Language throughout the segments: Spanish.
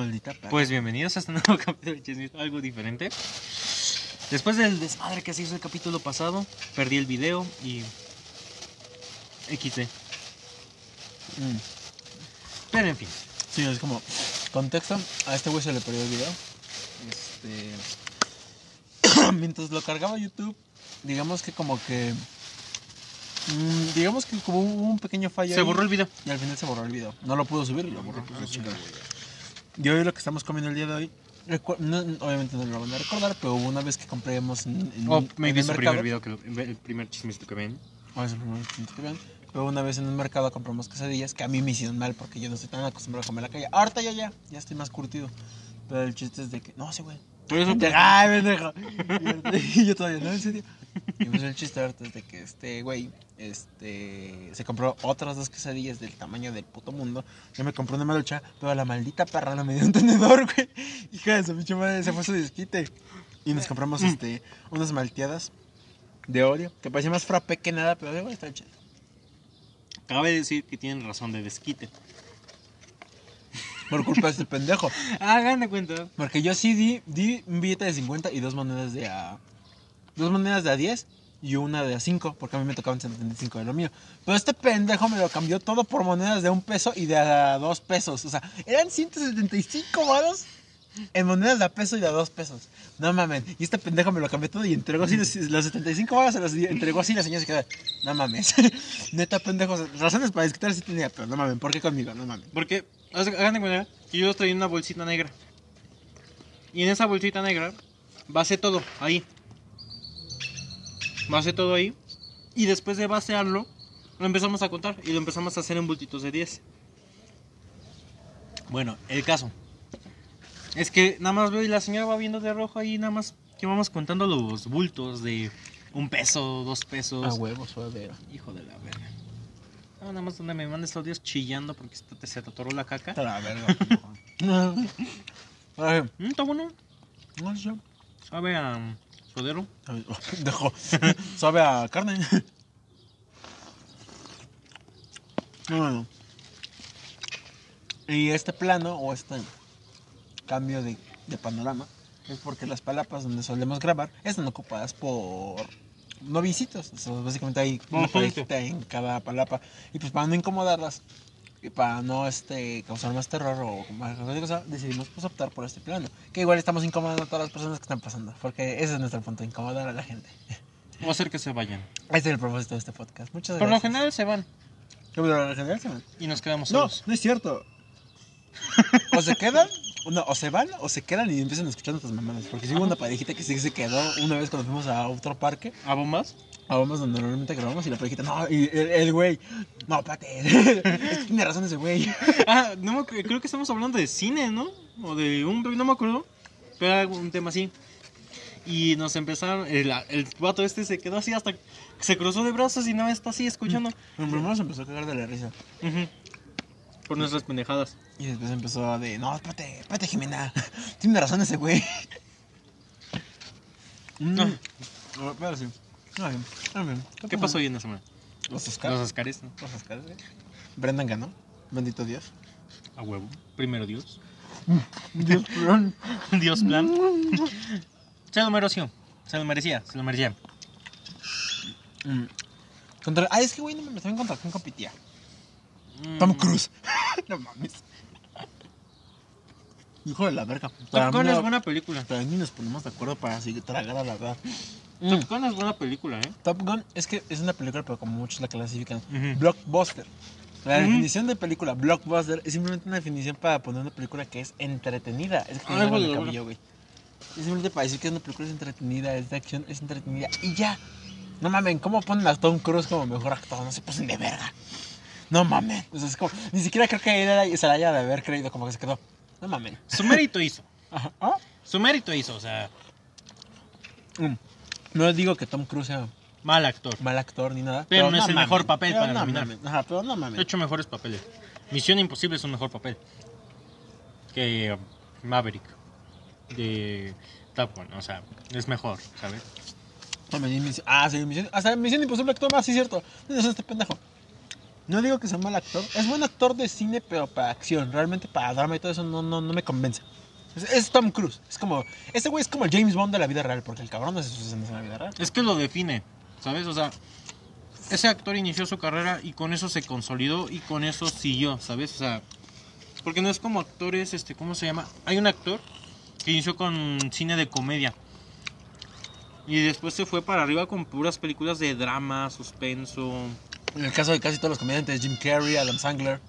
Maldita perra. Pues bienvenidos a este nuevo capítulo de Chismes, algo diferente. Después del desmadre que se hizo el capítulo pasado, perdí el video y. XD. Mm. Pero en fin. Sí, es como. Contexto: a este güey se le perdió el video. Este. Mientras lo cargaba YouTube, digamos que como que. mm, digamos que como hubo un pequeño fallo. Se ahí, borró el video. Y al final se borró el video. No lo pudo subir y lo borró. pues, Y hoy lo que estamos comiendo el día de hoy. no- obviamente no lo van a recordar, pero hubo una vez que compramos en, en, O en maybe el mercado. primer video, que lo- el primer chismecito que ven. Ah, es el primer que vean. Pero una vez en un mercado compramos quesadillas que a mí me hicieron mal porque yo no estoy tan acostumbrado a comer la calle. Ahorita ya, ya, ya estoy más curtido. Pero el chiste es de que, no, sí, güey. Eso te- ¡Ay, pendejo! Y yo todavía, no, en serio. Y pues el chiste ahorita es de que este güey este, se compró otras dos quesadillas del tamaño del puto mundo. Yo me compré una malucha, pero la maldita perra no me dio un tenedor, güey. Hija de su pinche madre, se fue su desquite. Y nos compramos este, unas malteadas de Oreo, que parecía más frappé que nada, pero igual está chido. Cabe decir que tienen razón de desquite. Por culpa de este pendejo. Hagan de cuenta. Porque yo sí di, di un billete de 50 y dos monedas de a. Dos monedas de a 10 y una de a 5, porque a mí me tocaban 75 de lo mío. Pero este pendejo me lo cambió todo por monedas de un peso y de a dos pesos. O sea, eran 175 varos en monedas de a peso y de a dos pesos. No mames. Y este pendejo me lo cambió todo y entregó así los, los 75 varos, se los entregó así y la señora se quedó. No mames. Neta, pendejo. Razones para discutir sí tenía, pero no mames. ¿Por qué conmigo? No mames. Porque, hagan de cuenta que yo traía una bolsita negra. Y en esa bolsita negra basé todo ahí. Basé todo ahí. Y después de basearlo, lo empezamos a contar y lo empezamos a hacer en bultitos de 10. Bueno, el caso. Es que nada más veo y la señora va viendo de rojo ahí, nada más que vamos contando los bultos de un peso, dos pesos. A huevo, suave. Hijo de la verga. No, nada más donde me mandes audios chillando porque se te, se te atoró la caca. Está la verga. Mm, está bueno. no sé. Sabe a um, oh, Pendejo. Sabe a carne. No, no, no. Y este plano o este cambio de, de panorama es porque las palapas donde solemos grabar están ocupadas por novicitos. O sea, básicamente hay una Ujú. parejita en cada palapa. Y pues para no incomodarlas y para no este, causar más terror o más cualquier cosa, decidimos pues, optar por este plano. Que igual estamos incomodando a todas las personas que están pasando. Porque ese es nuestro punto, incomodar a la gente. O hacer que se vayan. Este es el propósito de este podcast. Muchas Por lo gracias. general se van Por lo general se van. y nos quedamos No, solos. no es cierto. O se quedan, no, o se van, o se quedan y empiezan a escuchar nuestras mamadas. Porque sí hubo una parejita que sí se quedó una vez cuando fuimos a otro parque. ¿A bombas? A bombas donde normalmente grabamos y la parejita, no, y el, güey, no, que tiene razón ese güey. Ah, no me creo que estamos hablando de cine, ¿no? O de un... No me acuerdo. Pero era un tema así. Y nos empezaron... El, el vato este se quedó así hasta... que Se cruzó de brazos y no está así escuchando. Pero primero se empezó a cagar de la risa. Por nuestras pendejadas. Y después empezó de, no, espérate, espérate, Jimena. Tiene razón ese güey. No. Mm. Pero sí. Ah, bien. Ah, bien. ¿Qué pasó hoy en la semana? Los Oscars. Los Oscars, ¿no? Los Oscars, güey. Brendan ganó. Bendito Dios. A huevo. Primero Dios. Dios, perdón. Dios plan. Se lo mereció. Se lo merecía. Se lo merecía. Mm. Contra... Ah, es que, güey, no me también contra quién competía. Mm. Tom Cruise. no mames. Hijo de la verga. Gun mí, es buena película. Para mí nos ponemos de acuerdo para así tragar a la verdad. Top Gun es buena película, ¿eh? Top Gun es que es una película, pero como muchos la clasifican. Blockbuster. La Ujú. definición de película blockbuster es simplemente una definición para poner una película que es entretenida. Es que bueno, el cabello, güey. Es simplemente para decir que una película es entretenida, es de acción, es entretenida y ya. No mamen, ¿cómo ponen a Tom Cruise como mejor actor? No se pasen de verga. No mamen. O sea, es como, ni siquiera creo que él se la haya de haber creído como que se quedó. No mamen. Su mérito hizo. Ajá. ¿Ah? Su mérito hizo, o sea, Mm. No digo que Tom Cruise sea mal actor. mal actor ni nada. Pero no es el mejor papel Pero para no nominar. Ajá, pero no mames. hecho mejores papeles. Misión Imposible es un mejor papel que um, Maverick de Top Gun. O sea, es mejor, ¿sabes? No, misión- Ah, sí, misión. Misión Imposible actuó más, sí, cierto. Tienes este pendejo. No digo que sea mal actor. Es buen actor de cine, pero para acción. Realmente para drama y todo eso no, no, no me convence. Es, es Tom Cruise. Es como. Este güey es como el James Bond de la vida real, porque el cabrón no hace sus escenas en la vida real. Es que lo define, ¿sabes? O sea, ese actor inició su carrera y con eso se consolidó y con eso siguió, ¿sabes? O sea, porque no es como actores, este, ¿cómo se llama? Hay un actor que inició con cine de comedia. Y después se fue para arriba con puras películas de drama, suspenso, En el caso de casi todos los comediantes, Jim Carrey, Adam Sandler,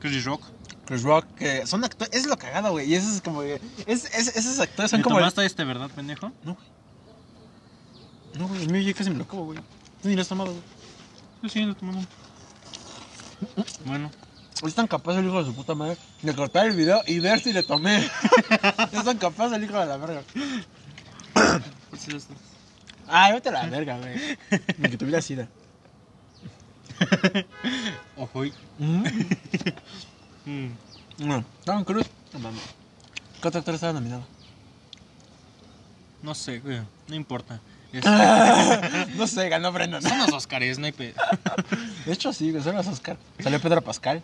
Chris Rock. Chris Rock, que son actores. Es lo cagado, güey. Y eso es como. Es, es- esos actores son ¿Me como. tomaste este, verdad, pendejo? No, güey. No, güey. El mío ya casi me lo acabo, güey. Tú ni lo has tomado, güey. Sí, sí, lo tomamos. Bueno, Es tan capaz el hijo de su puta madre de cortar el video y ver si le tomé. es tan capaz el hijo de la verga. pues sí, esto. Ay, vete a la verga, güey. Ni que tuviera sida. Ojo. y- Mm. Mm. No, Tom Cruise. No mames. ¿Qué otro actor estaba nominado? No sé, güey, no importa. Es- no sé, ganó Brendan. Son los Oscars, no hay. De hecho, sí, güey, son los Oscar. Salió Pedro Pascal.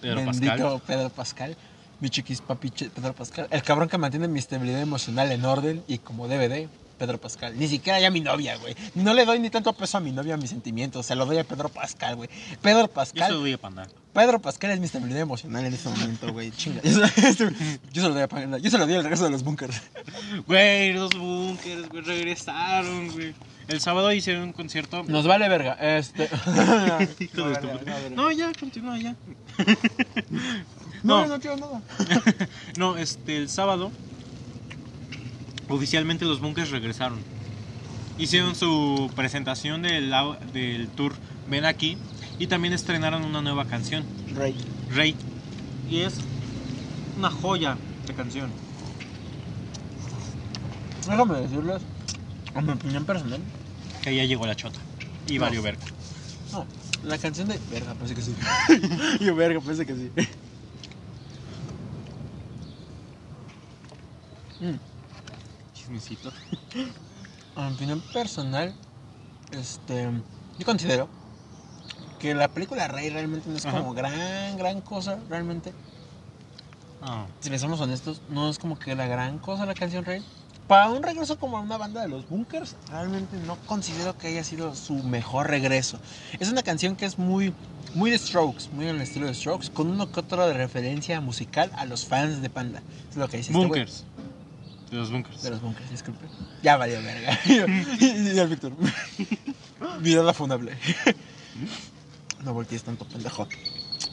Pedro Bendito Pascal. Pedro Pascal. Mi chiquis papi che- Pedro Pascal. El cabrón que mantiene mi estabilidad emocional en orden y como DVD. Pedro Pascal. Ni siquiera ya mi novia, güey. No le doy ni tanto peso a mi novia, a mis sentimientos. Se lo doy a Pedro Pascal, güey. Pedro Yo se Pascal. lo doy a Panda. Pedro Pascal es mi estabilidad emocional en este momento, güey. Chinga. Yo se, yo se lo doy a Panda. Yo se lo doy al regreso de los bunkers. Güey, los bunkers, güey, regresaron, güey. El sábado hicieron un concierto. Nos vale verga. Este. No, ya, continúa ya. no, no. no quiero nada. No, este, el sábado, oficialmente los bunkers regresaron. Hicieron su presentación del, tour Ven aquí y también estrenaron una nueva canción, Rey. Rey. Y es una joya de canción. Déjame decirles, a mi opinión personal, Que ya llegó la chota. Y No. verga. no, la canción de... Verga, parece que sí. Yo, verga, parece que sí. Mm. Chismecito. A mi opinión personal, este, yo considero que la película Rey realmente no es Ajá. como gran, gran cosa, realmente. Ah, Si somos honestos, no es como que la gran cosa la canción Rey. Para un regreso como a una banda de los Bunkers, realmente no considero que haya sido su mejor regreso. Es una canción que es muy, muy de Strokes, muy en el estilo de Strokes, con uno que otro de referencia musical a los fans de Panda. Es lo que dice este bunkers. De los bunkers. De los bunkers, disculpe. Ya valió verga. y, el Víctor. Mirada funable. no voltees tanto, pendejo.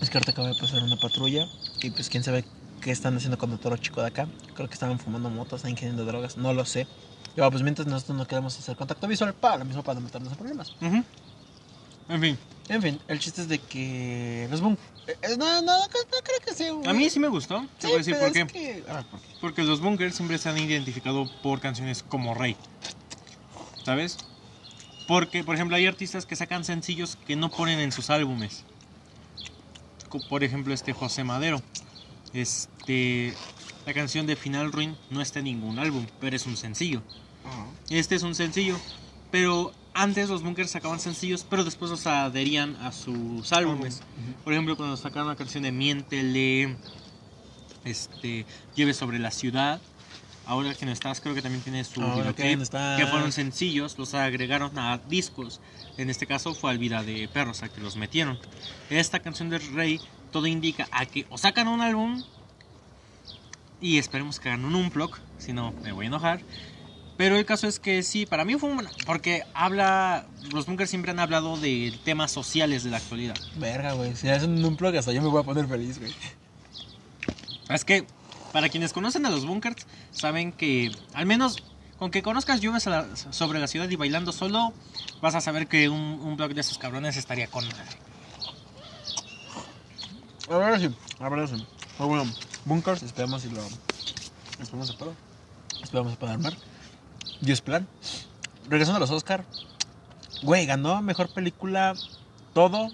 Es que ahorita acaba de pasar una patrulla y pues quién sabe qué están haciendo con el toro chico de acá. Creo que estaban fumando motos, están ingiriendo drogas, no lo sé. Pero pues mientras nosotros no queremos hacer contacto visual para lo mismo para no meternos en problemas. En fin, En fin, el chiste es de que los bunkers... no, no, no, no creo que sea... a mí sí me gustó. Te voy a decir pero por qué. que-. Porque los bunkers siempre se han identificado por canciones como Rey. ¿Sabes? Porque, por ejemplo, hay artistas que sacan sencillos que no ponen en sus álbumes. Por ejemplo, este José Madero. Este. La canción de Final Ruin no está en ningún álbum, pero es un sencillo. Este es un sencillo. Pero antes los bunkers sacaban sencillos, pero después los adherían a sus álbumes. Por ejemplo, cuando sacaron la canción de Miéntele, este, Lleve sobre la ciudad. Ahora que no estás, creo que también tiene su Ahora que videoclip, no estás. que fueron sencillos, los agregaron a discos. En este caso fue al Vida de Perros, a que los metieron. Esta canción de Rey, todo indica a que o sacan un álbum y esperemos que hagan un unplug, si no me voy a enojar. Pero el caso es que sí, para mí fue un... Porque habla... Los bunkers siempre han hablado de temas sociales de la actualidad. Verga, güey. Si hacen un plug hasta yo me voy a poner feliz, güey. Es que, para quienes conocen a los bunkers, saben que, al menos con que conozcas lluvias la- sobre la ciudad y bailando solo, vas a saber que un, un blog de esos cabrones estaría con madre. A ver sí, a ver sí. Pero bueno, Bunkers, esperamos si lo. Esperamos a Pedro. Esperamos a Pedro Mar. Dios plan. Regresando a los Oscar. Güey, ganó mejor película. Todo.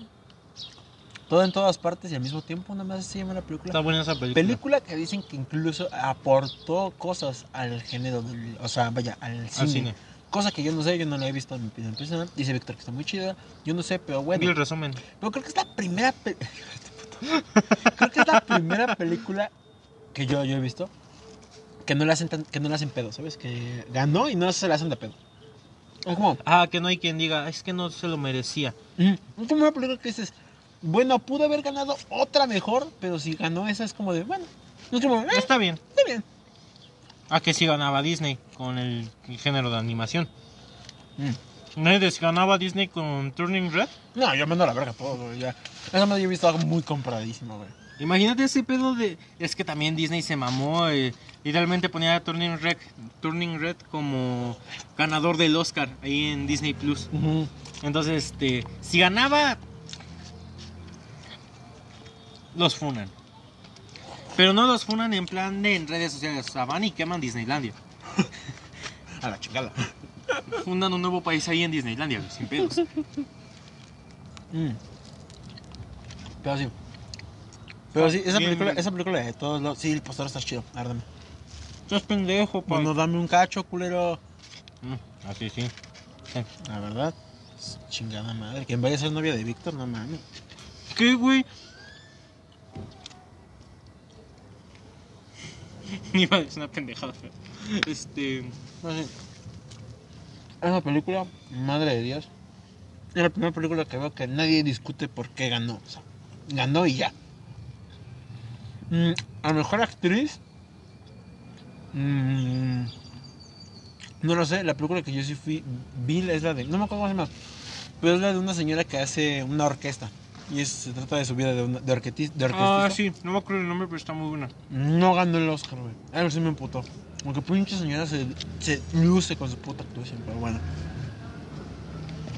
Todo en todas partes y al mismo tiempo. Nada más se llama la película. buena esa película. Película que dicen que incluso aportó cosas al género del. O sea, vaya, al cine. Al cine. Cosa que yo no sé, yo no la he visto en mi opinión personal. Dice Víctor que está muy chida. Yo no sé, pero Y bueno. el resumen. Pero creo que es la primera. pe- creo que es la primera película que yo, yo he visto que no le hacen tan- que no le hacen pedo, ¿sabes? Que ganó y no se le hacen de pedo. Es como, Ah, que no hay quien diga, es que no se lo merecía. es como una película que dices, bueno, pudo haber ganado otra mejor, pero si ganó esa es como de, bueno, es como, eh, Está bien. está bien. Ah, que si ganaba Disney con el, el género de animación. Mm. ¿No es si ganaba Disney con Turning Red? No, yo mando la verga todo, güey, ya. Esa madre yo he visto algo muy compradísimo, güey. Imagínate ese pedo de... Es que también Disney se mamó. eh, literalmente ponía a Turning Red, Turning Red como ganador del Oscar ahí en Disney Plus. Entonces, este, si ganaba, los funan. Pero no los funan en plan de en redes sociales. O sea, van y queman Disneylandia. A la chingada. Fundan un nuevo país ahí en Disneylandia, sin pedos. Mm. Pero sí. Pero sí, esa película, esa película de todos los... Sí, el postor está chido, a ver, dame. Estás pendejo, pa. Bueno, dame un cacho, culero. Mm, así sí. Sí. La verdad, es chingada madre. Quien vaya a ser novia de Víctor, no mames. ¿Qué, güey? Iba a decir una pendejada, pero... Este... No, sí. Esa película, madre de Dios, es la primera película que veo que nadie discute por qué ganó. O sea, ganó y ya. Mm, a mejor actriz. Mm, no lo sé, la película que yo sí fui, vi es la de. No me acuerdo cómo se llama. Pero es la de una señora que hace una orquesta. Y es- se trata de su vida de, una, de, orquetis- de Ah, sí, no me acuerdo el nombre, pero está muy buena. No ganó el Oscar, güey. A ver si me emputó. Aunque pinche señora se, se luce con su puta actuación, pero bueno.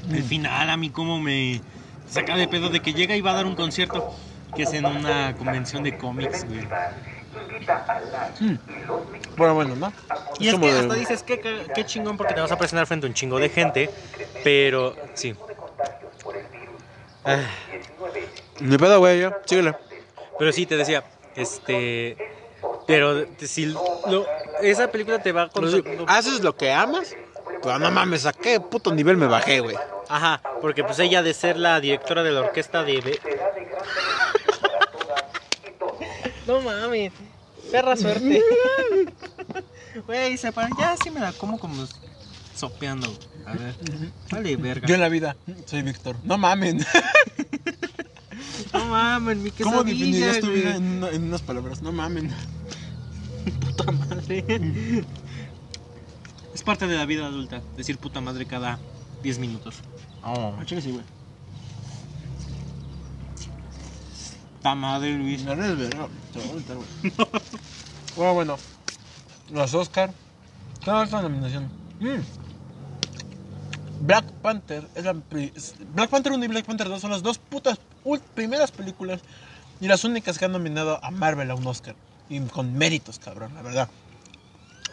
El final a mí como me saca de pedo de que llega y va a dar un concierto que es en una convención de cómics, güey. Mm. Bueno, bueno, ¿no? Y es que de- hasta dices, qué, qué, qué chingón porque te vas a presentar frente a un chingo de gente, pero sí. Ah, Ni pedo, güey, yo. Síguele. pero sí, te decía, este... Pero si lo- esa película te va sí, Haces lo que amas, pero no mames, ¿a qué puto nivel me bajé, güey? Ajá, porque pues ella de ser la directora de la orquesta de... No mames, perra suerte. Güey, se para, ya sí me la como como sopeando. A ver, vale, verga. Yo en la vida soy Víctor. No mamen. No mames, mi quesadilla, ¿Cómo definirías tu vida en, una- en unas palabras? No mamen. Puta madre. Es parte de la vida adulta, decir puta madre cada 10 minutos. Oh, chica, sí, güey. Puta madre, Luis. Me eres verga. Te voy a aventar, güey. Bueno, bueno. Los Oscar. ¿Qué más la nominación? Mm. Black Panther es la pri- Black Panther 1 y Black Panther 2 son las dos putas ul- primeras películas y las únicas que han nominado a Marvel a un Oscar. Y con méritos, cabrón, la verdad.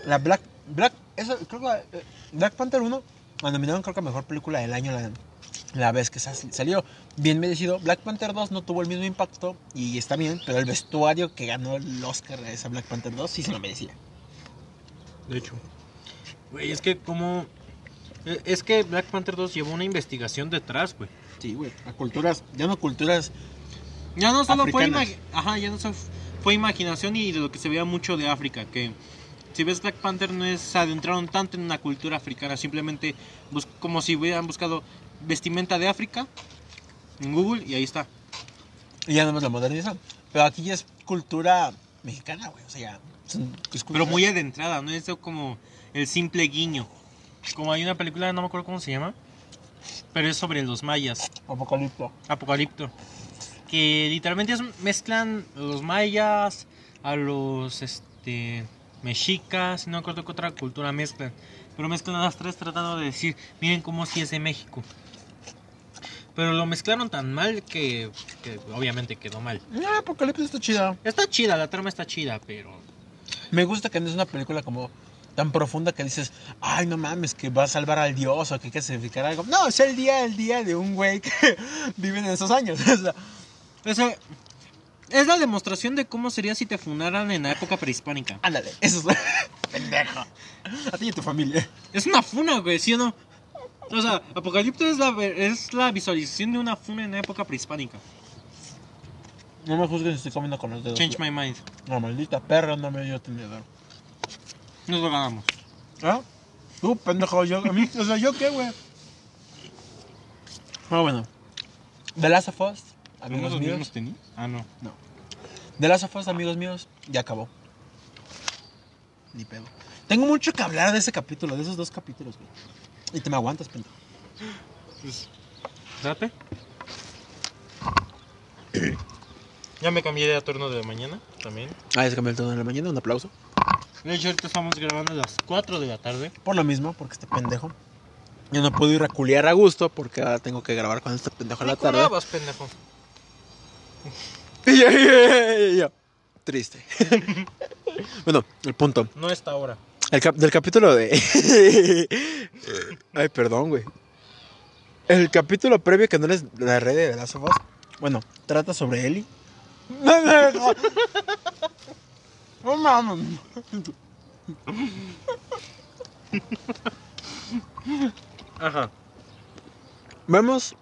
La Black Black esa, creo que la- eh, Black Panther 1 la nominaron creo que a mejor película del año la, la vez que sa- salió. Bien merecido. Black Panther 2 no tuvo el mismo impacto y está bien, pero el vestuario que ganó el Oscar a esa Black Panther 2 sí se lo merecía. De hecho. Güey, es que como... eh, Es que Black Panther 2 llevó una investigación detrás, güey. Sí, güey. A culturas, ya no culturas. Ya no solo fue, Africanas. imagi- Ajá, ya no solo fue imaginación y de lo que se veía mucho de África, que si ves Black Panther no es adentraron tanto en una cultura africana, simplemente como si hubieran buscado vestimenta de África en Google y ahí está. Y ya no más la modernizan. Pero aquí ya es cultura mexicana, güey. O sea, es Pero muy adentrada, no es como el simple guiño. Como hay una película, no me acuerdo cómo se llama, pero es sobre los mayas. Apocalipto. Apocalipto. Que literalmente es- mezclan a los mayas, a los este mexicas, no me acuerdo qué otra cultura mezclan. Pero mezclan a las tres tratando de decir, miren cómo si es de México. Pero lo mezclaron tan mal que, que obviamente quedó mal. Ah, Apocalipto está chida. Está chida, la trama está chida, pero... Me gusta que no es una película como tan profunda que dices, ay, no mames, que va a salvar al dios o que hay que sacrificar algo. No, es el día, el día de un güey que vive en esos años. O sea, Es la demostración de cómo sería si te funaran en la época prehispánica. Ándale, eso es. Pendejo. A ti y a tu familia. Es una funa, güey, ¿sí o no? O sea, Apocalipto es la, es la visualización de una funa en la época prehispánica. No me juzgues si estoy comiendo con los dedos. Change my mind. No, maldita perra, no me dio tenedor. Nos lo ganamos. ¿Ah? Tú, pendejo, yo, a mí, o sea, ¿yo qué, güey? Ah, bueno. The Last of Us, amigos míos. tenis? Ah, no. The Last of Us, amigos míos, ya acabó. Ni pedo. Tengo mucho que hablar de ese capítulo, de esos dos capítulos, güey. Y te me aguantas, pendejo. Pues, date. Ya me cambié de turno de mañana también. Ah, ya se cambió el tono de la mañana, un aplauso. De hecho, ahorita estamos grabando a las 4 de la tarde. Por lo mismo, porque este pendejo. Yo no puedo ir a culiar a gusto porque ahora tengo que grabar con este pendejo a la tarde. curabas, pendejo. Y. Triste. bueno, el punto. No está ahora. El cap- del capítulo de. Ay, perdón, güey. El capítulo previo que no les la red de las sofás. Bueno, trata sobre Ellie. No, no, no. No mames. Ajá. Vemos.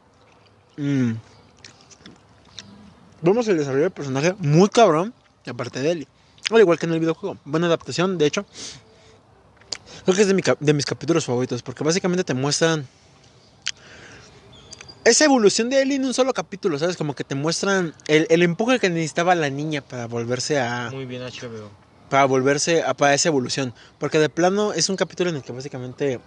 mm, vemos el desarrollo del personaje muy cabrón. Aparte de Ellie. Al igual que en el videojuego. Buena adaptación, de hecho. Creo que es de, mi de mis capítulos favoritos. Porque básicamente te muestran. Esa evolución de Ellie en un solo capítulo, ¿sabes? Como que te muestran el, el empuje que necesitaba la niña para volverse a. Muy bien, HBO. Para volverse a para esa evolución. Porque de plano es un capítulo en el que básicamente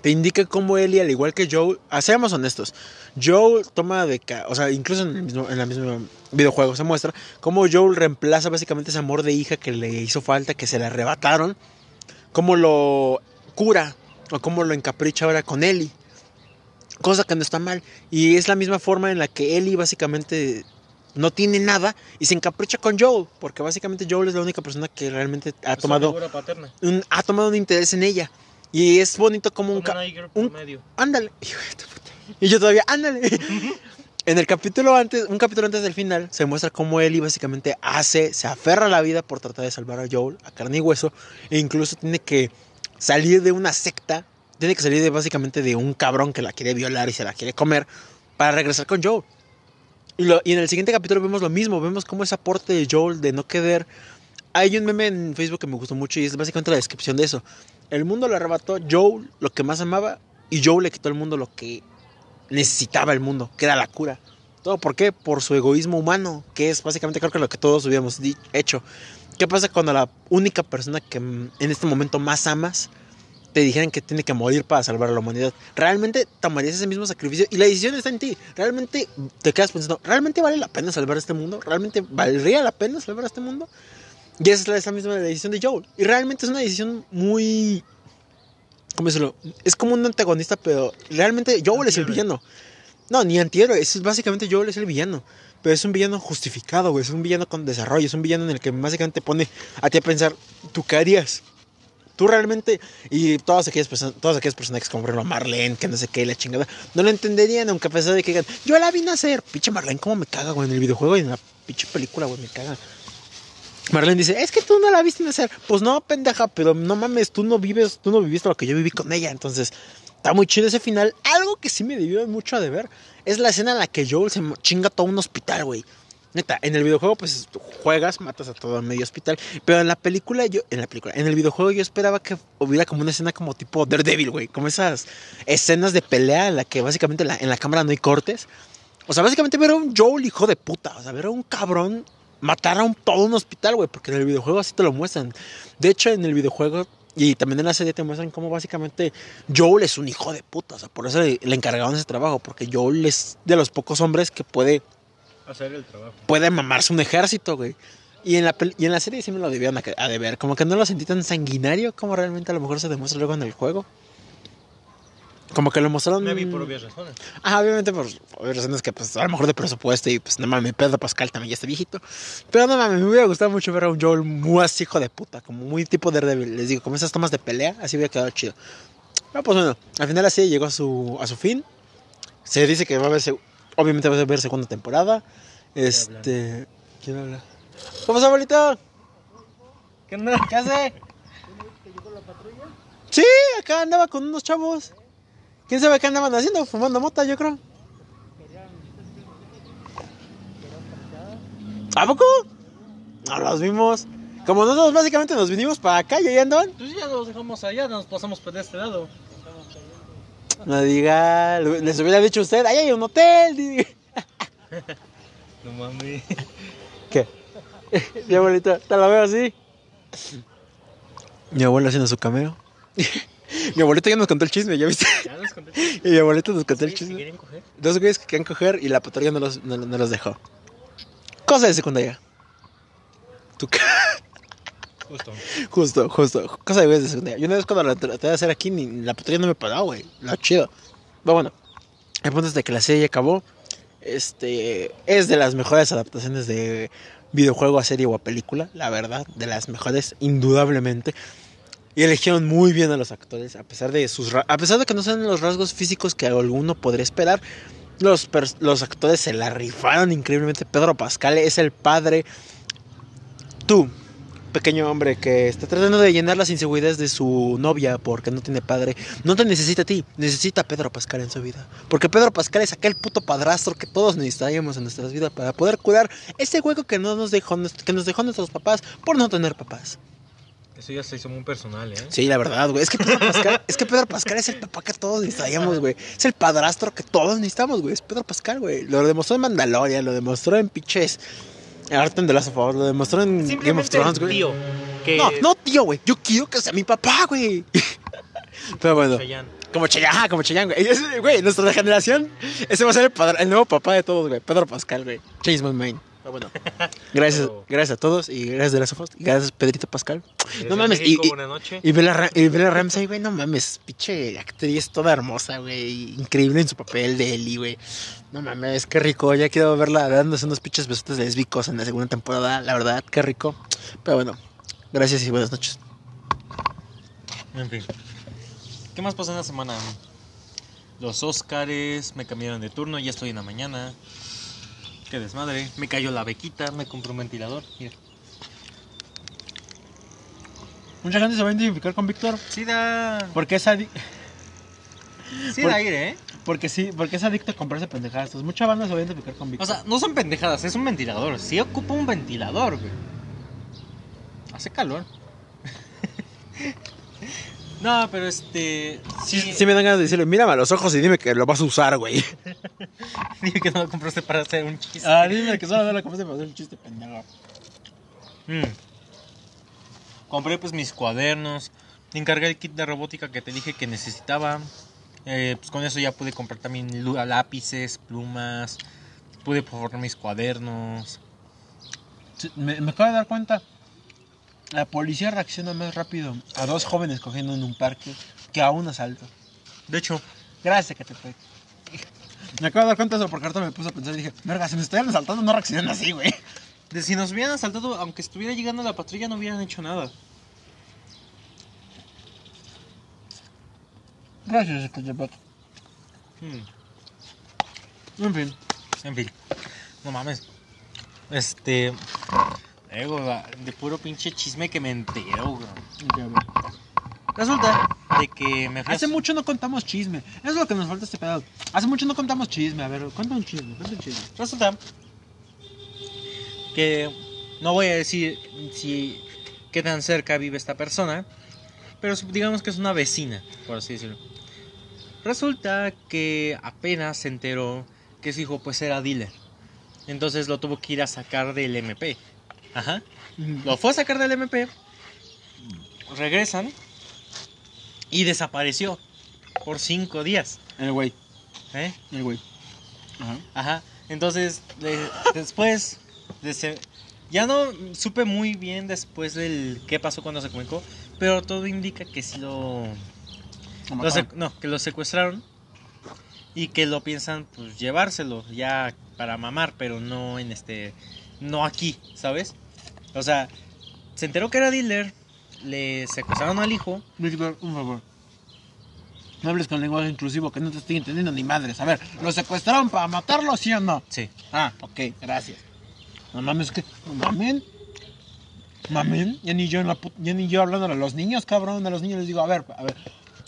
te indica cómo Ellie, al igual que Joel, ah, seamos honestos, Joel toma de o sea, incluso en el mismo, en el mismo videojuego se muestra cómo Joel reemplaza básicamente ese amor de hija que le hizo falta, que se le arrebataron, cómo lo cura o cómo lo encapricha ahora con Ellie. Cosa que no está mal. Y es la misma forma en la que Ellie básicamente no tiene nada y se encapricha con Joel. Porque básicamente Joel es la única persona que realmente ha tomado un, ha tomado un interés en ella. Y es bonito como un... Como un-. Ándale. Y yo todavía, ándale. En el capítulo antes, un capítulo antes del final, se muestra cómo Ellie básicamente hace, se aferra a la vida por tratar de salvar a Joel, a carne y hueso, e incluso tiene que salir de una secta, tiene que salir de básicamente de un cabrón que la quiere violar y se la quiere comer, para regresar con Joel. Y, lo- y en el siguiente capítulo vemos lo mismo, vemos cómo ese aporte de Joel de no querer... Hay un meme en Facebook que me gustó mucho y es básicamente la descripción de eso. El mundo le arrebató Joel lo que más amaba y Joel le quitó al mundo lo que necesitaba el mundo, que era la cura. ¿Todo por qué? Por su egoísmo humano, que es básicamente creo que lo que todos hubiéramos hecho. ¿Qué pasa cuando la única persona que mm, en este momento más amas te dijeran que tiene que morir para salvar a la humanidad? ¿Realmente tomarías ese mismo sacrificio? Y la decisión está en ti. ¿Realmente te quedas pensando, ¿realmente vale la pena salvar este mundo? ¿Realmente valdría la pena salvar este mundo? Y esa es la, misma decisión de Joel. Y realmente es una decisión muy... ¿Cómo decirlo? Es como un antagonista, pero realmente Joel es el villano. No, ni antihéroe, es básicamente Joel es el villano. Pero es un villano justificado, güey. Es un villano con desarrollo. Es un villano en el que básicamente pone a ti a pensar, ¿tú qué harías? Tú realmente, y todas aquellas personas, todas aquellas personas como por ejemplo Marlene, que no sé qué, la chingada, no lo entenderían, aunque a pesar de que digan, yo la vi nacer, pinche Marlene, cómo me caga, güey, en el videojuego y en la pinche película, güey, me caga. Marlene dice, es que tú no la viste nacer. Pues no, pendeja, pero no mames, tú no vives, tú no viviste lo que yo viví con ella. Entonces, está muy chido ese final. Algo que sí me dio mucho a deber es la escena en la que Joel se chinga todo un hospital, güey. Neta, en el videojuego, pues juegas, matas a todo medio hospital. Pero en la película, yo, en la película, en el videojuego, yo esperaba que hubiera como una escena como tipo Daredevil, güey. Como esas escenas de pelea en la que básicamente la- en la cámara no hay cortes. O sea, básicamente ver a un Joel hijo de puta. O sea, ver a un cabrón matar a un, todo un hospital, güey. Porque en el videojuego así te lo muestran. De hecho, en el videojuego y también en la serie te muestran cómo básicamente Joel es un hijo de puta. O sea, por eso le, le encargaron ese trabajo. Porque Joel es de los pocos hombres que puede, Hacer el trabajo. puede mamarse un ejército, güey. Y en, la, y en la serie sí me lo debían a, a de ver. Como que no lo sentí tan sanguinario como realmente a lo mejor se demuestra luego en el juego. Como que lo mostraron. Me vi por obvias razones. Ah, obviamente por obvias razones que pues a lo mejor de presupuesto y pues no mames, Pedro Pascal también ya está viejito. Pero no mames, me hubiera gustado mucho ver a un Joel muy así hijo de puta, como muy tipo Daredevil, les digo, como esas tomas de pelea, así hubiera quedado chido. Pero pues bueno, al final así llegó a su, a su fin. Se dice que va a haber, obviamente va a haber segunda temporada. Este, ¿Quién habla? ¿Cómo está, abuelito? ¿Qué onda? ¿Qué hace? Sí, acá andaba con unos chavos. ¿Quién sabe qué andaban haciendo? Fumando mota, yo creo. ¿A poco? No los vimos. Como nosotros básicamente nos vinimos para acá y ahí andaban. Pues ya los dejamos allá, nos pasamos por este lado. No diga, les hubiera dicho a usted, ahí hay un hotel. No mames. ¿Qué? Mi abuelita, te la veo así. Mi abuelo haciendo su cameo. Mi abuelito ya nos contó el chisme, ¿ya viste? Ya los conté. Y mi abuelito nos contó el ¿Se chisme. coger? Dos güeyes que querían coger y la patrulla no los, no, no los dejó. Cosa de secundaria. Tu Justo. Justo, justo. Cosa de güeyes de secundaria. Yo una vez cuando la traté de hacer aquí, ni la patrulla no me paró, güey. Lo chido. Pero bueno, el punto es de que la serie ya acabó. Este es de las mejores adaptaciones de videojuego a serie o a película, la verdad, de las mejores, indudablemente. Y eligieron muy bien a los actores, a pesar de sus a pesar de que no sean los rasgos físicos que alguno podría esperar. Los, los actores se la rifaron increíblemente. Pedro Pascal es el padre. Tú, pequeño hombre que está tratando de llenar las inseguridades de su novia porque no tiene padre, no te necesita a ti, necesita a Pedro Pascal en su vida. Porque Pedro Pascal es aquel puto padrastro que todos necesitaríamos en nuestras vidas para poder curar ese hueco que, no nos dejó, que nos dejó nuestros papás por no tener papás. Eso ya se hizo muy personal, ¿eh? Sí, la verdad, güey. Es que Pedro Pascal, es que Pedro Pascal es el papá que todos necesitaríamos, güey. Es el padrastro que todos necesitamos, güey. Es Pedro Pascal, güey. Lo demostró en Mandalorian, lo demostró en pinches. Arte de las favor, lo demostró en Game of Thrones, güey. tío. Que... No, no, tío, güey. Yo quiero que sea mi papá, güey. Pero bueno, como Chayanne, ajá, como Chayanne, güey. Ese, Güey, nuestra generación, ese va a ser el, padre- el nuevo papá de todos, güey. Pedro Pascal, güey. Change my mind. Pero bueno. Gracias, gracias a todos y gracias de las ojos. Y gracias, Pedrito Pascal. No mames, y, México, y, noches. y Bella, y Bella Ramsey, güey, no mames, pinche actriz toda hermosa, güey. Increíble en su papel de Ellie, güey. No mames, qué rico. Ya quiero verla dándose unos pinches besotes lésbicos en la segunda temporada. La verdad, qué rico. Pero bueno, gracias y buenas noches. En fin. ¿Qué más pasó en la semana? Los Óscares, me cambiaron de turno, ya estoy en la mañana. Qué desmadre. Me cayó la bequita, me compré un ventilador. Mira. Mucha gente se va a identificar con Víctor Sí da. porque es, adi- Sí da aire, ¿eh? porque sí, porque es adicto a comprarse pendejadas. Entonces, mucha banda se va a identificar con Víctor. O sea, no son pendejadas, es un ventilador. Sí ocupa un ventilador, güey. Hace calor. no, pero este. sí, Sí, sí me dan ganas de decirle, mírame a los ojos y dime que lo vas a usar, güey. Dije que no lo compraste para hacer un chiste. Ah, dime que solo no lo compraste para hacer un chiste pendejo. Mm. Compré pues mis cuadernos. Encargué el kit de robótica que te dije que necesitaba. Eh, pues con eso ya pude comprar también lápices, plumas. Pude forrar mis cuadernos. Sí, Me, me acabo de dar cuenta. La policía reacciona más rápido a dos jóvenes cogiendo en un parque que a un asalto. De hecho, Gracias, que te Me acabo de dar cuenta de eso porque ahorita me puse a pensar y dije, verga, si me estuvieran asaltando no reaccionan así, güey. de si nos hubieran asaltado, aunque estuviera llegando la patrulla, no hubieran hecho nada. Gracias, Ecatepec. Mm. En fin. En fin, no mames. Este. Ego, de puro pinche chisme que me entero, bro. Resulta de que me fui a- Hace mucho no contamos chisme. Eso es lo que nos falta este pedo. Hace mucho no contamos chisme. A ver, cuenta un chisme, cuenta un chisme. Resulta que no voy a decir si qué tan cerca vive esta persona, pero digamos que es una vecina, por así decirlo. Resulta que apenas se enteró que su hijo pues era dealer. Entonces lo tuvo que ir a sacar del MP. Ajá. Lo fue a sacar del MP. Regresan y desapareció por cinco días. El güey, ¿eh? el güey. Ajá. Ajá. Entonces, de- después, de ya no supe muy bien después del qué pasó cuando se comunicó, pero todo indica que sí lo, Lo no, que lo secuestraron y que lo piensan pues llevárselo ya para mamar, pero no en este, no aquí, ¿sabes? O sea, se enteró que era dealer, le secuestraron al hijo, Víctor, un favor. No hables con lenguaje inclusivo que no te estoy entendiendo ni madres. A ver, ¿lo secuestraron para matarlo, sí o no? sí, Ah, ok, gracias. No mames, que. No mamen. Mamen. Ya ni yo en la put- ya ni yo hablando a los niños, cabrón. A los niños les digo, a ver, a ver.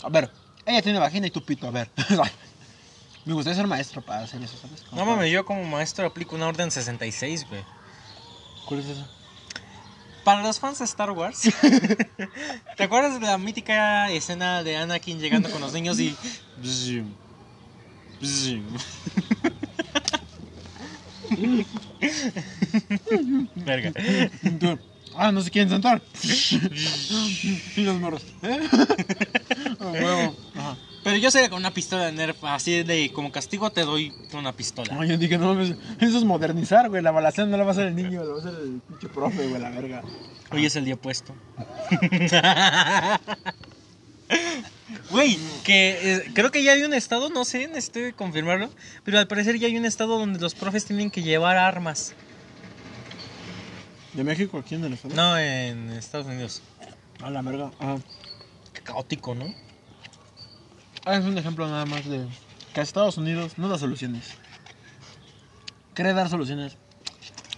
A ver. Ella tiene vagina y tu pito, a ver. Me gustaría ser maestro para hacer eso, ¿sabes? No mames, yo como maestro aplico una orden 66, güey. ¿Cuál es eso? Para los fans de Star Wars, ¿te acuerdas de la mítica escena de Anakin llegando con los niños y... Bzum, bzum? Verga. Ah, no se quieren sentar. y los morros. ¿Eh? Pero yo sería con una pistola de Nerf, así de como castigo te doy una pistola. Ay, yo dije, no eso es modernizar, güey. La balacera no la va a hacer el niño, la va a hacer el pinche profe, güey, la verga. Hoy es el día opuesto. Güey, que eh, creo que ya hay un estado, no sé, necesito confirmarlo, pero al parecer ya hay un estado donde los profes tienen que llevar armas. ¿De México? ¿Aquí en el estado? No, en Estados Unidos. A la verga. Ajá. Qué caótico, ¿no? Ah, es un ejemplo nada más de que Estados Unidos no da soluciones. Cree dar soluciones.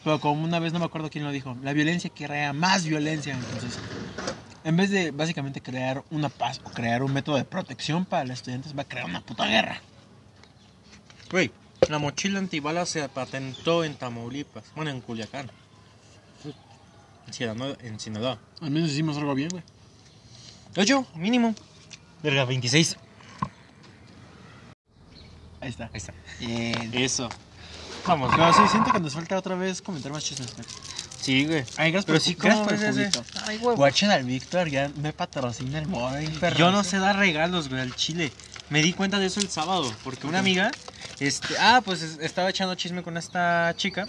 Pero como una vez no me acuerdo quién lo dijo, la violencia crea más violencia. Entonces, en vez de básicamente crear una paz o crear un método de protección para los estudiantes, va a crear una puta guerra. Güey, la mochila antibalas se patentó en Tamaulipas, bueno, en Culiacán. En Sinaloa. En Sinaloa. Al menos hicimos algo bien, güey. Ocho, mínimo. Verga, 26. Ahí está. Ahí está. Bien. Eso. Vamos. Pero sí, siento que nos falta otra vez comentar más chismes. güey. Sí, güey. Ay, gracias Pero por, sí, gracias ¿cómo por el ves ese? juguito. Ay, güey. Guachen al Víctor, ya me patrocina el Morning, perro. Yo no sé dar regalos, güey, al chile. Me di cuenta de eso el sábado, porque una amiga, este, ah, pues es- estaba echando chisme con esta chica.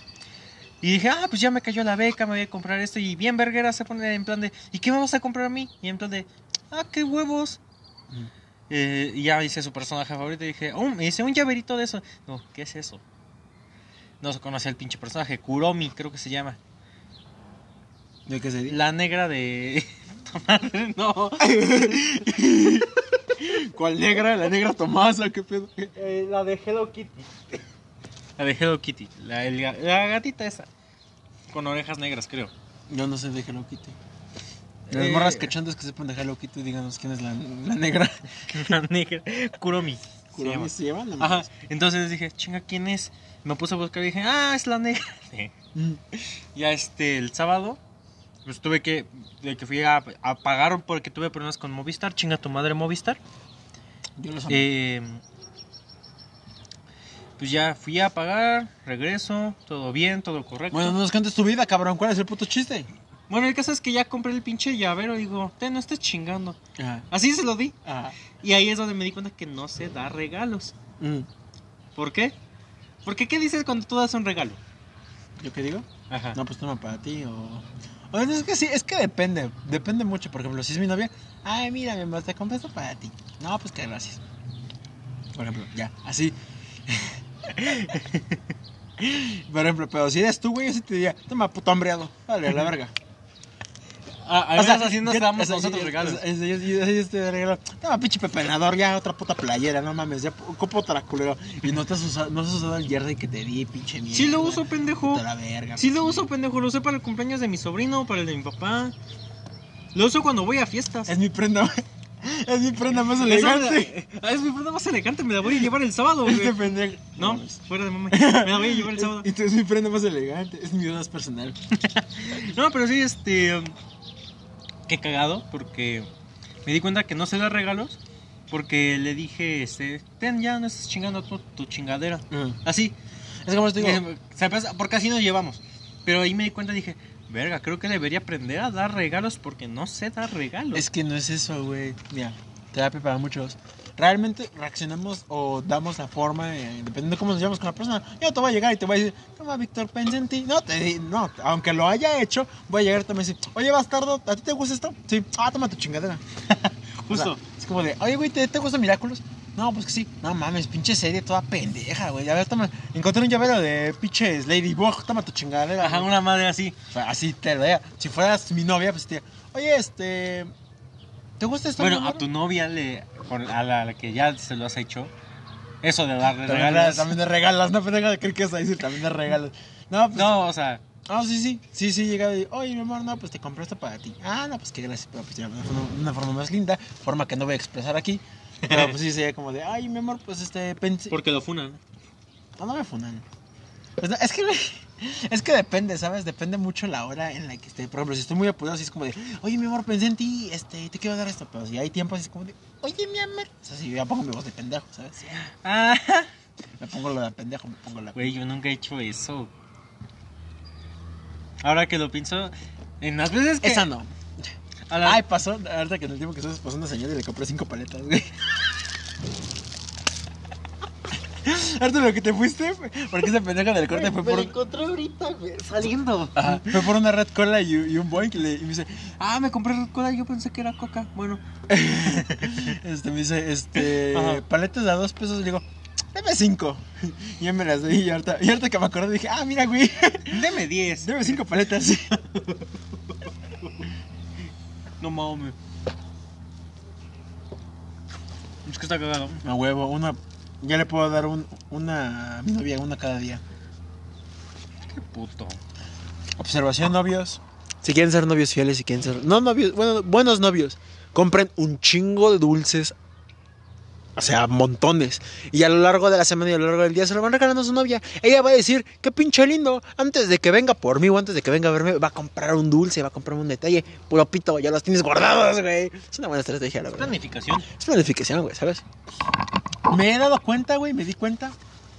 Y dije, ah, pues ya me cayó la beca, me voy a comprar esto. Y bien verguera se pone en plan de, ¿y qué me vas a comprar a mí? Y en plan de, ah, qué huevos. Mm. Eh, y ya hice su personaje favorito y dije, oh, me dice un llaverito de eso. No, ¿qué es eso? No se conocía el pinche personaje, Kuromi, creo que se llama. ¿De qué sería? La negra de... no. ¿Cuál negra? ¿La negra Tomasa? ¿Qué pedo? Eh, la de Hello Kitty. La de Hello Kitty. La, el la gatita esa. Con orejas negras, creo. Yo no sé de Hello Kitty. Las Eh, morras cachandas que sepan de Hello Kitty, díganos quién es la, la negra. La negra. Kuromi. se llama. ¿Cómo se llama? Ajá. Entonces dije, chinga, ¿quién es? Me puse a buscar y dije, ah, es la negra. Mm. Ya este, el sábado, pues tuve que, de que fui a, a pagar porque tuve problemas con Movistar. Chinga tu madre Movistar. Yo lo sé. Eh, pues ya fui a pagar, regreso, todo bien, todo correcto. bueno, no nos cantes tu vida, cabrón. ¿Cuál es el puto chiste? Bueno, el caso es que ya compré el pinche llavero y digo, te no estés chingando. Ajá. Así se lo di. Ajá. Y ahí es donde me di cuenta que no se da regalos. Mm. ¿Por qué? Porque ¿qué dices cuando tú das un regalo? ¿Yo qué digo? Ajá. No, pues toma para ti o... o es que sí, es que depende. Depende mucho. Por ejemplo, si es mi novia, ay, mira, mi amor, te compré esto para ti. No, pues que gracias. Por ejemplo, ya, así. Por ejemplo, pero si eres tú, güey, yo sí te diría, toma, puto hambreado. Vale, a la verga. Ah, a O sea, veces así nos ¿qué- damos o sea, nosotros regalos. yo- regalo, Toma, pinche pepenador, ya otra puta playera, no mames, ya ocupo otra culero. Y no te has usado, no has usado el jersey que te di, pinche mierda. Sí lo uso, pendejo. La verga. Sí lo uso, pendejo. Lo usé para el cumpleaños de mi sobrino, para el de mi papá. Lo uso cuando voy a fiestas. Es mi prenda, es mi prenda más elegante. la- es mi prenda más elegante, me la voy a llevar el sábado, güey. Este pendejo. No, fuera de mame. Me la voy a llevar el sábado. Y tú es mi prenda más elegante, es mi más personal. No, pero sí, este. Qué cagado, porque me di cuenta que no se da regalos. Porque le dije, este, ten ya, no estés chingando tu, tu chingadera. Así, Es como te digo, eh, ¿sabes? porque así nos llevamos. Pero ahí me di cuenta y dije, verga, creo que debería aprender a dar regalos porque no sé dar regalos. es que no es eso, güey. Mira, terapia para muchos. Realmente reaccionamos o damos la forma, eh, dependiendo de cómo nos llevamos con la persona. Yo te voy a llegar y te voy a decir, toma, Víctor, pensé en ti. No, te, no, aunque lo haya hecho, voy a llegar y te voy a decir, oye, bastardo, ¿a ti te gusta esto? Sí, ah, toma tu chingadera. Justo. O sea, es como de, oye, güey, ¿te, te gusta Miraculous? No, pues que sí. No mames, pinche serie toda pendeja, güey. A ver, toma. Encontré un llavero de pinches Ladybug. Toma tu chingadera. Ajá, güey. una madre así. O sea, así te lo diga. Si fueras mi novia, pues te diría, oye, este. ¿Te gusta esto? Bueno, a amor?" tu novia, le, con- a la, que ya se lo has hecho, eso de darle También, regalos. también de regalas, no pendeja de creer que vas a decir también de regalos. No, pues, No, o sea, Ah, sí, sí, sí, sí, llegaba y, oye, mi amor, no, pues te compré esto para ti. Ah, no, pues qué gracias, pero pues ya, de una forma, una forma más linda, forma que no voy a expresar aquí. Pero pues sí, sería como de, ay, mi amor, pues este, pensé... Porque lo funan. No, no me funan. Pues no, es que, güey, es que depende, ¿sabes? Depende mucho la hora en la que esté. Por ejemplo, si estoy muy apurado, así es como de, oye, mi amor, pensé en ti, este, te quiero dar esto. Pero si hay tiempo, así es como de, oye, mi amor. O sea, si yo ya pongo mi voz de pendejo, ¿sabes? Ah, Me pongo lo de pendejo, me pongo la... güey, yo nunca he hecho eso. Ahora que lo pienso, en las veces que. Esa no. la- Ay, pasó, ahorita que en el tiempo que estás una señora y le compré cinco paletas, güey. Ahorita lo que te fuiste, porque esa pendeja del corte fue por... encontré ahorita, güey, saliendo. Ajá, fue por una red cola y, y un boink y, le- y me dice, Ah, me compré Red Cola y yo pensé que era coca. Bueno, este, me dice, este, Ajá. paletas de a dos pesos, le digo, dame cinco. Y ya me las doy y ahorita, y ahorita que me acordé dije, ah, mira, güey, deme 10. dame cinco paletas. No mames. Es que está cagado. A huevo, una, ya le puedo dar un, una a mi novia, una cada día. Qué puto. Observación, novios. Si quieren ser novios fieles, si quieren ser. No novios, bueno, buenos novios. Compren un chingo de dulces. O sea, montones. Y a lo largo de la semana y a lo largo del día se lo van regalando a su novia. Ella va a decir, qué pinche lindo. Antes de que venga por mí o antes de que venga a verme, va a comprar un dulce, va a comprar un detalle. Puro pito, ya los tienes guardados, güey. Es una buena estrategia, la verdad. Planificación. Es planificación, güey, ¿sabes? Me he dado cuenta, güey, me di cuenta.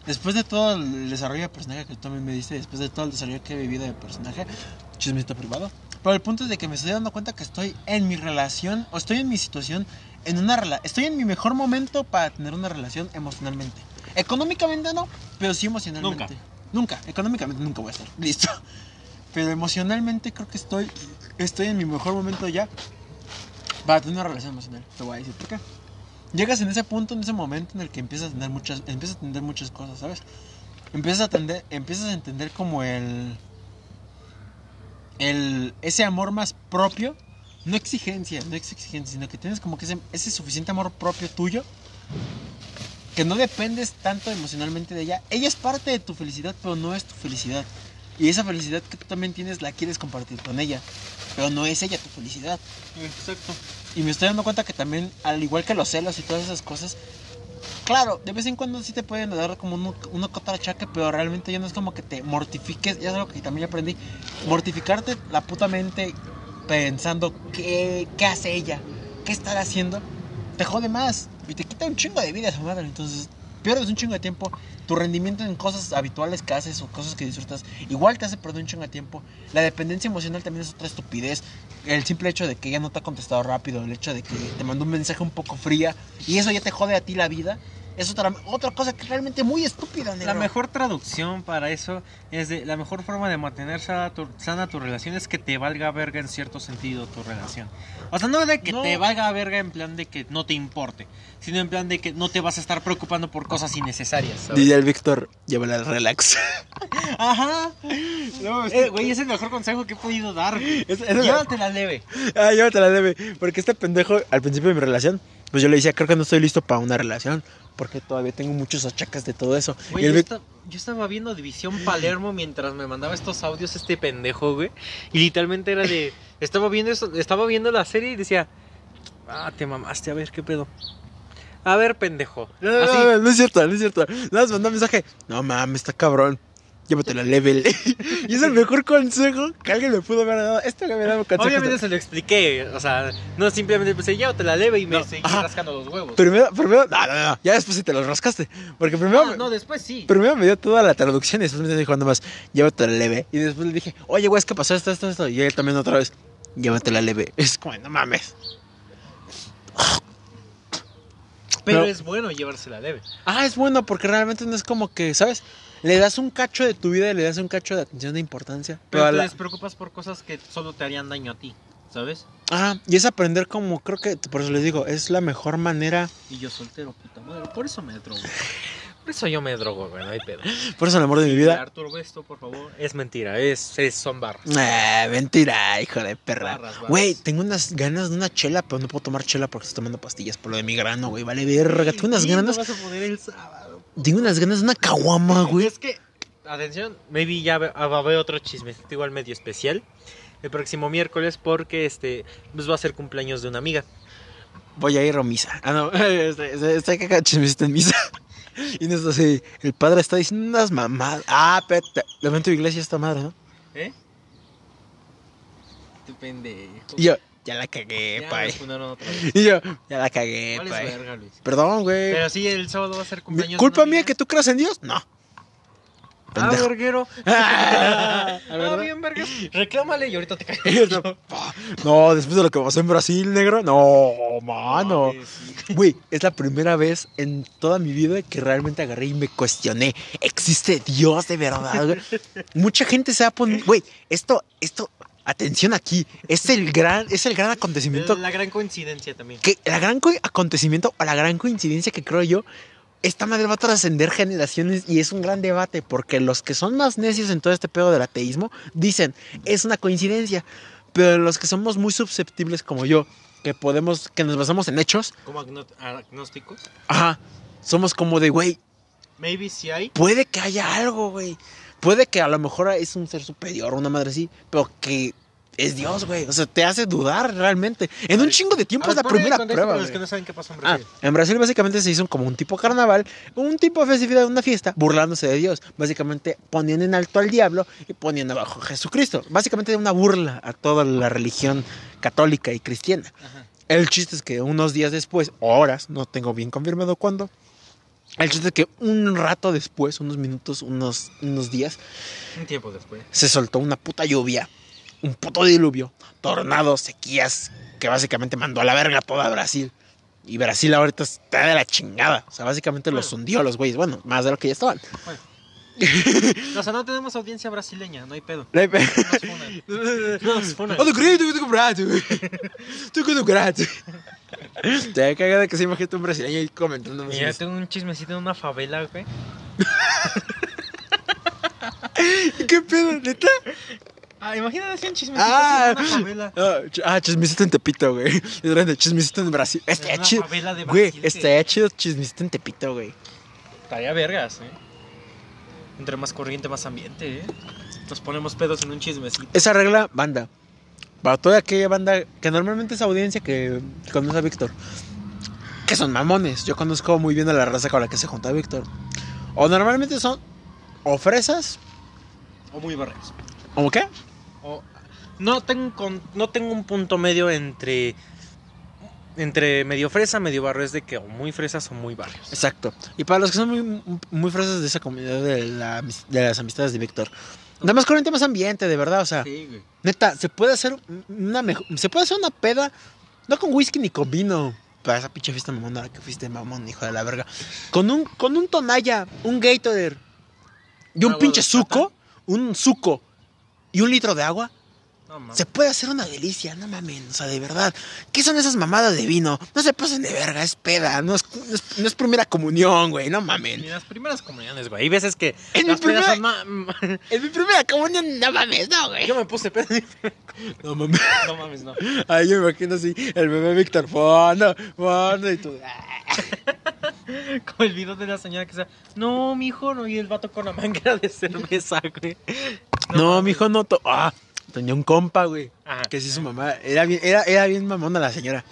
Después de todo el desarrollo de personaje que tú también me diste, después de todo el desarrollo que he vivido de personaje, chismito privado. Pero el punto es de que me estoy dando cuenta que estoy en mi relación, o estoy en mi situación, en una relación. Estoy en mi mejor momento para tener una relación emocionalmente. Económicamente no, pero sí emocionalmente. Nunca. Económicamente nunca voy a estar. Listo. Pero emocionalmente creo que estoy, estoy en mi mejor momento ya para tener una relación emocional. Te voy a decir por qué. Llegas en ese punto, en ese momento en el que empiezas a tener muchas, empiezas a entender muchas cosas, ¿sabes? Empiezas a entender, empiezas a entender como el, el, ese amor más propio, no exigencia, no exigencia, sino que tienes como que ese, ese suficiente amor propio tuyo, que no dependes tanto emocionalmente de ella. Ella es parte de tu felicidad, pero no es tu felicidad. Y esa felicidad que tú también tienes la quieres compartir con ella, pero no es ella tu felicidad. Exacto. Y me estoy dando cuenta que también, al igual que los celos y todas esas cosas, claro, de vez en cuando sí te pueden dar como uno, uno que otro achaque, pero realmente ya no es como que te mortifiques, ya es algo que también aprendí, mortificarte la puta mente pensando qué, qué hace ella, qué estará haciendo, te jode más y te quita un chingo de vida esa madre, entonces pierdes un chingo de tiempo, tu rendimiento en cosas habituales que haces o cosas que disfrutas, igual te hace perder un chingo de tiempo, la dependencia emocional también es otra estupidez, el simple hecho de que ella no te ha contestado rápido, el hecho de que te mandó un mensaje un poco fría y eso ya te jode a ti la vida, es otra, otra cosa que es realmente muy estúpida, La mejor traducción para eso es de la mejor forma de mantener sana tu, sana tu relación es que te valga verga en cierto sentido tu relación. O sea, no de que No. te valga verga en plan de que no te importe, sino en plan de que no te vas a estar preocupando por cosas innecesarias. ¿sabes? Dice el Víctor, llévala al relax. Ajá. No, es Eh, Güey, es el mejor consejo que he podido dar. Es- es- Llévatela leve. Ah, yo te la debe. Porque este pendejo, al principio de mi relación, pues yo le decía, creo que no estoy listo para una relación. Porque todavía tengo muchos achaques de todo eso. Güey, y el yo, estaba viendo División Palermo mientras me mandaba estos audios este pendejo, güey. Y literalmente era de. Estaba viendo eso, estaba viendo la serie y decía. Ah, te mamaste, a ver qué pedo. A ver, pendejo. No, no, no, no es cierto, no es cierto. Nada más mandó un mensaje. No mames, está cabrón. Llévatela level. y es el mejor consejo que alguien me pudo haber dado. Este que me dado consejo. Obviamente se lo expliqué, o sea, no simplemente pensé, llévate la leve y me No, seguí ajá. rascando los huevos. Primero, primero, no, no, no. Ya después sí te los rascaste. Porque primero, Ah, no, después sí. primero me dio toda la traducción y después me dijo nada más, llévatela leve. Y después le dije, oye, güey, es que pasó esto, esto, esto. Y él también otra vez, llévatela leve. Es como, no mames. Pero no. es bueno llevársela leve. Ah, es bueno porque realmente no es como que, ¿sabes? Le das un cacho de tu vida y le das un cacho de atención de importancia. Pero te la- despreocupas por cosas que solo te harían daño a ti, ¿sabes? Ah, y es aprender como, creo que, por eso les digo, es la mejor manera. Y yo soltero, puta madre. Por eso me drogo. Por eso yo me drogo, güey, no hay pedo. Por eso el amor de mi vida. Arturo, esto, por favor. Es mentira, es, es son barras. Ah, mentira, hijo de perra. Barras, barras. Güey, tengo unas ganas de una chela, pero no puedo tomar chela porque estoy tomando pastillas por lo de mi grano, güey. Vale, verga. Tengo unas Sí, no ganas. vas a poder el sábado. Tengo unas ganas de una caguama, güey. Es que atención, maybe ya va va a haber otro chismecito igual medio especial. El próximo miércoles porque este pues va a ser cumpleaños de una amiga. Voy a ir a misa. Ah, no. Estoy, estoy, estoy cagado chismecito en misa. Y no es así. El padre está diciendo unas mamadas. Ah. Levanta tu iglesia esta madre, ¿no? ¿Eh? Tu pendejo. Y yo, ya la cagué, Ya pay. Y yo, ya la cagué, ¿Cuál es pay. verga, Luis? Perdón, güey. Pero sí, el sábado va a ser cumpleaños. ¿Culpa mía que tú creas en Dios? No. Ah, Pendejo. verguero. Ah, Ah, ¿verdad? bien, vergas. Reclámale y ahorita te caes. No, después de lo que pasó en Brasil, negro. No, mano. Sí. Güey, es la primera vez en toda mi vida que realmente agarré y me cuestioné. ¿Existe Dios de verdad? Mucha gente se va a poner. Güey, esto, esto, atención aquí. Es el gran, es el gran acontecimiento. La gran coincidencia también. Que la gran co- acontecimiento o la gran coincidencia que creo yo. Esta madre va a trascender generaciones y es un gran debate porque los que son más necios en todo este pedo del ateísmo dicen es una coincidencia, pero los que somos muy susceptibles como yo, que podemos, que nos basamos en hechos, Como agnósticos. Ajá. Somos como de, güey, Maybe sí hay. puede que haya algo, güey. Puede que a lo mejor es un ser superior, una madre así, pero que es Dios, güey. O sea, te hace dudar realmente. En un chingo de tiempo A es ver, la primera prueba. los que no saben qué pasó en Ah, Brasil. en Brasil básicamente se hizo como un tipo carnaval, un tipo de festividad, una fiesta, burlándose de Dios. Básicamente poniendo en alto al diablo y poniendo abajo a Jesucristo. Básicamente una burla a toda la religión católica y cristiana. Ajá. El chiste es que unos días después, horas, no tengo bien confirmado cuándo. El chiste es que un rato después, unos minutos, unos, unos días, Un tiempo después. se soltó una puta lluvia, un puto diluvio, tornados, sequías, que básicamente mandó a la verga toda Brasil. Y Brasil ahorita está de la chingada. O sea, básicamente los Bueno. hundió a los güeyes. Bueno, más de lo que ya estaban. O sea, no tenemos audiencia brasileña, no hay pedo. Te Nos funan. Nos funan. Te cagada que se imagina un brasileño ahí comentando. Mira, tengo un chismecito en una favela, güey. ¿Qué pedo, neta? Ah, imagínate así un chismecito Ah, en una favela. ah, ch- ah, chismecito en Tepito, güey. Es grande, chismecito en Brasil. Estaría una chido. favela de Güey, Brasil que- estaría chido chismecito en Tepito, güey. Estaría vergas, eh. Entre más corriente, más ambiente, eh. Nos ponemos pedos en un chismecito. Esa regla, banda. Para toda aquella banda que normalmente es audiencia que conoce a Víctor. Que son mamones. Yo conozco muy bien a la raza con la que se junta Víctor. O normalmente son o fresas. O muy barrios. ¿O qué? O... No, tengo no tengo un punto medio entre. Entre medio fresa, medio barrio. Es de que o muy fresas o muy barrios. Exacto. Y para los que son muy, muy fresas de esa comunidad de, la de las amistades de Víctor. Nada más corriente, más ambiente, de verdad. O sea, Sí, güey. neta, se puede hacer una mejor. Se puede hacer una peda. No con whisky ni con vino. Para esa pinche fiesta mamón a la que fuiste mamón, hijo de la verga. Con un, con un tonalla, un Gatorade y un pinche suco, un suco y un litro de agua. No mames. Se puede hacer una delicia, no mames, o sea, de verdad. ¿Qué son esas mamadas de vino? No se pasen de verga, es peda, no es, no es, no es primera comunión, güey, no Ni mamen. las primeras comuniones, güey. Hay veces que. En mi las pedas primera- son En mi primera comunión, no mames, no, güey. Yo me puse pedo. No mames. No mames, no. Ay, yo me imagino así, el bebé Víctor, fondo, fondo, y tú. Como el video de la señora que sea, no, mijo, no, y el vato con la manguera de cerveza, güey. No, mames. mijo, no. to- Ah, tenía un compa, güey. Ajá. Que sí, su mamá. Era bien, era, era bien mamona la señora.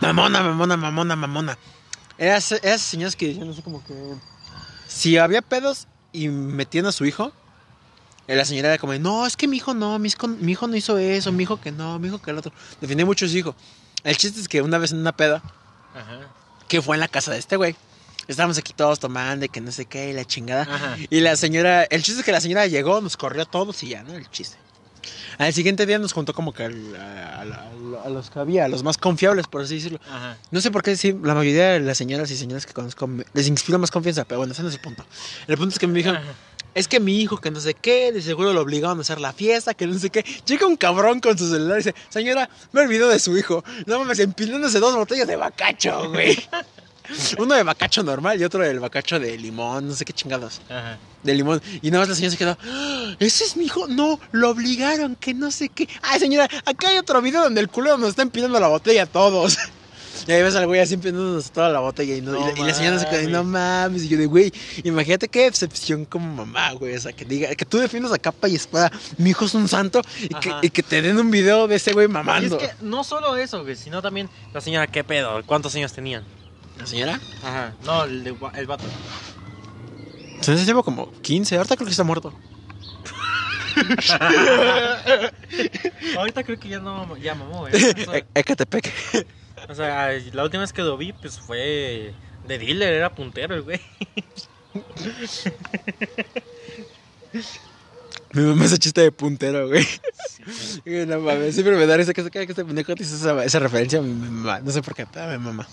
Mamona, mamona, mamona, mamona. Era esas señoras que decían así como que. Si había pedos y metían a su hijo, eh, la señora era como, no, es que mi hijo no, mi hijo, mi hijo no hizo eso, mi hijo que no, mi hijo que el otro. Defendía mucho a su hijo. El chiste es que una vez en una peda, Ajá. que fue en la casa de este güey, estábamos aquí todos tomando y que no sé qué, y la chingada. Ajá. Y la señora, el chiste es que la señora llegó, nos corrió a todos y ya, ¿no? El chiste. Al siguiente día nos juntó como que a, a- a los que había, a los más confiables, por así decirlo. Ajá. No sé por qué, sí, la mayoría de las señoras y señores que conozco me- les inspira más confianza, pero bueno, ese no es el punto. El punto es que me dijeron, Ajá. es que mi hijo que no sé qué, de seguro lo obligaron a hacer la fiesta, que no sé qué. Llega un cabrón con su celular y dice, señora, me olvidó de su hijo. No mames, empinándose dos botellas de bacacho, güey. Uno de bacacho normal y otro del bacacho de limón, no sé qué chingados Ajá. de limón. Y nada más la señora se quedó, "¡Ah! ¿ese es mi hijo? No, lo obligaron, que no sé qué. Ay, señora, acá hay otro video donde el culero nos está empinando la botella a todos. Y ahí ves al güey así empeñándonos toda la botella y, no, No y, la- y la señora se queda, mames. no mames. Y yo de, güey, imagínate qué decepción como mamá, güey. O sea, que diga, que tú defiendas a capa y espada, mi hijo es un santo y que, y que te den un video de ese güey Y es mamando. que no solo eso, güey, sino también la señora, ¿qué pedo? ¿Cuántos años tenían? ¿La señora? Ajá. No, el, de, el vato. Ese lleva como 15, ahorita creo que está muerto. Ahorita creo que ya no, ya mamó, güey. O sea, E- Ecatepec. o sea, la última vez que lo vi, pues fue de dealer, era puntero el güey. Mi mamá ese chiste de puntero, güey. Güey, No mames, siempre me da risa que se cae que este pendejo esa, esa referencia a mi mamá. No sé por qué, pero a mi mamá.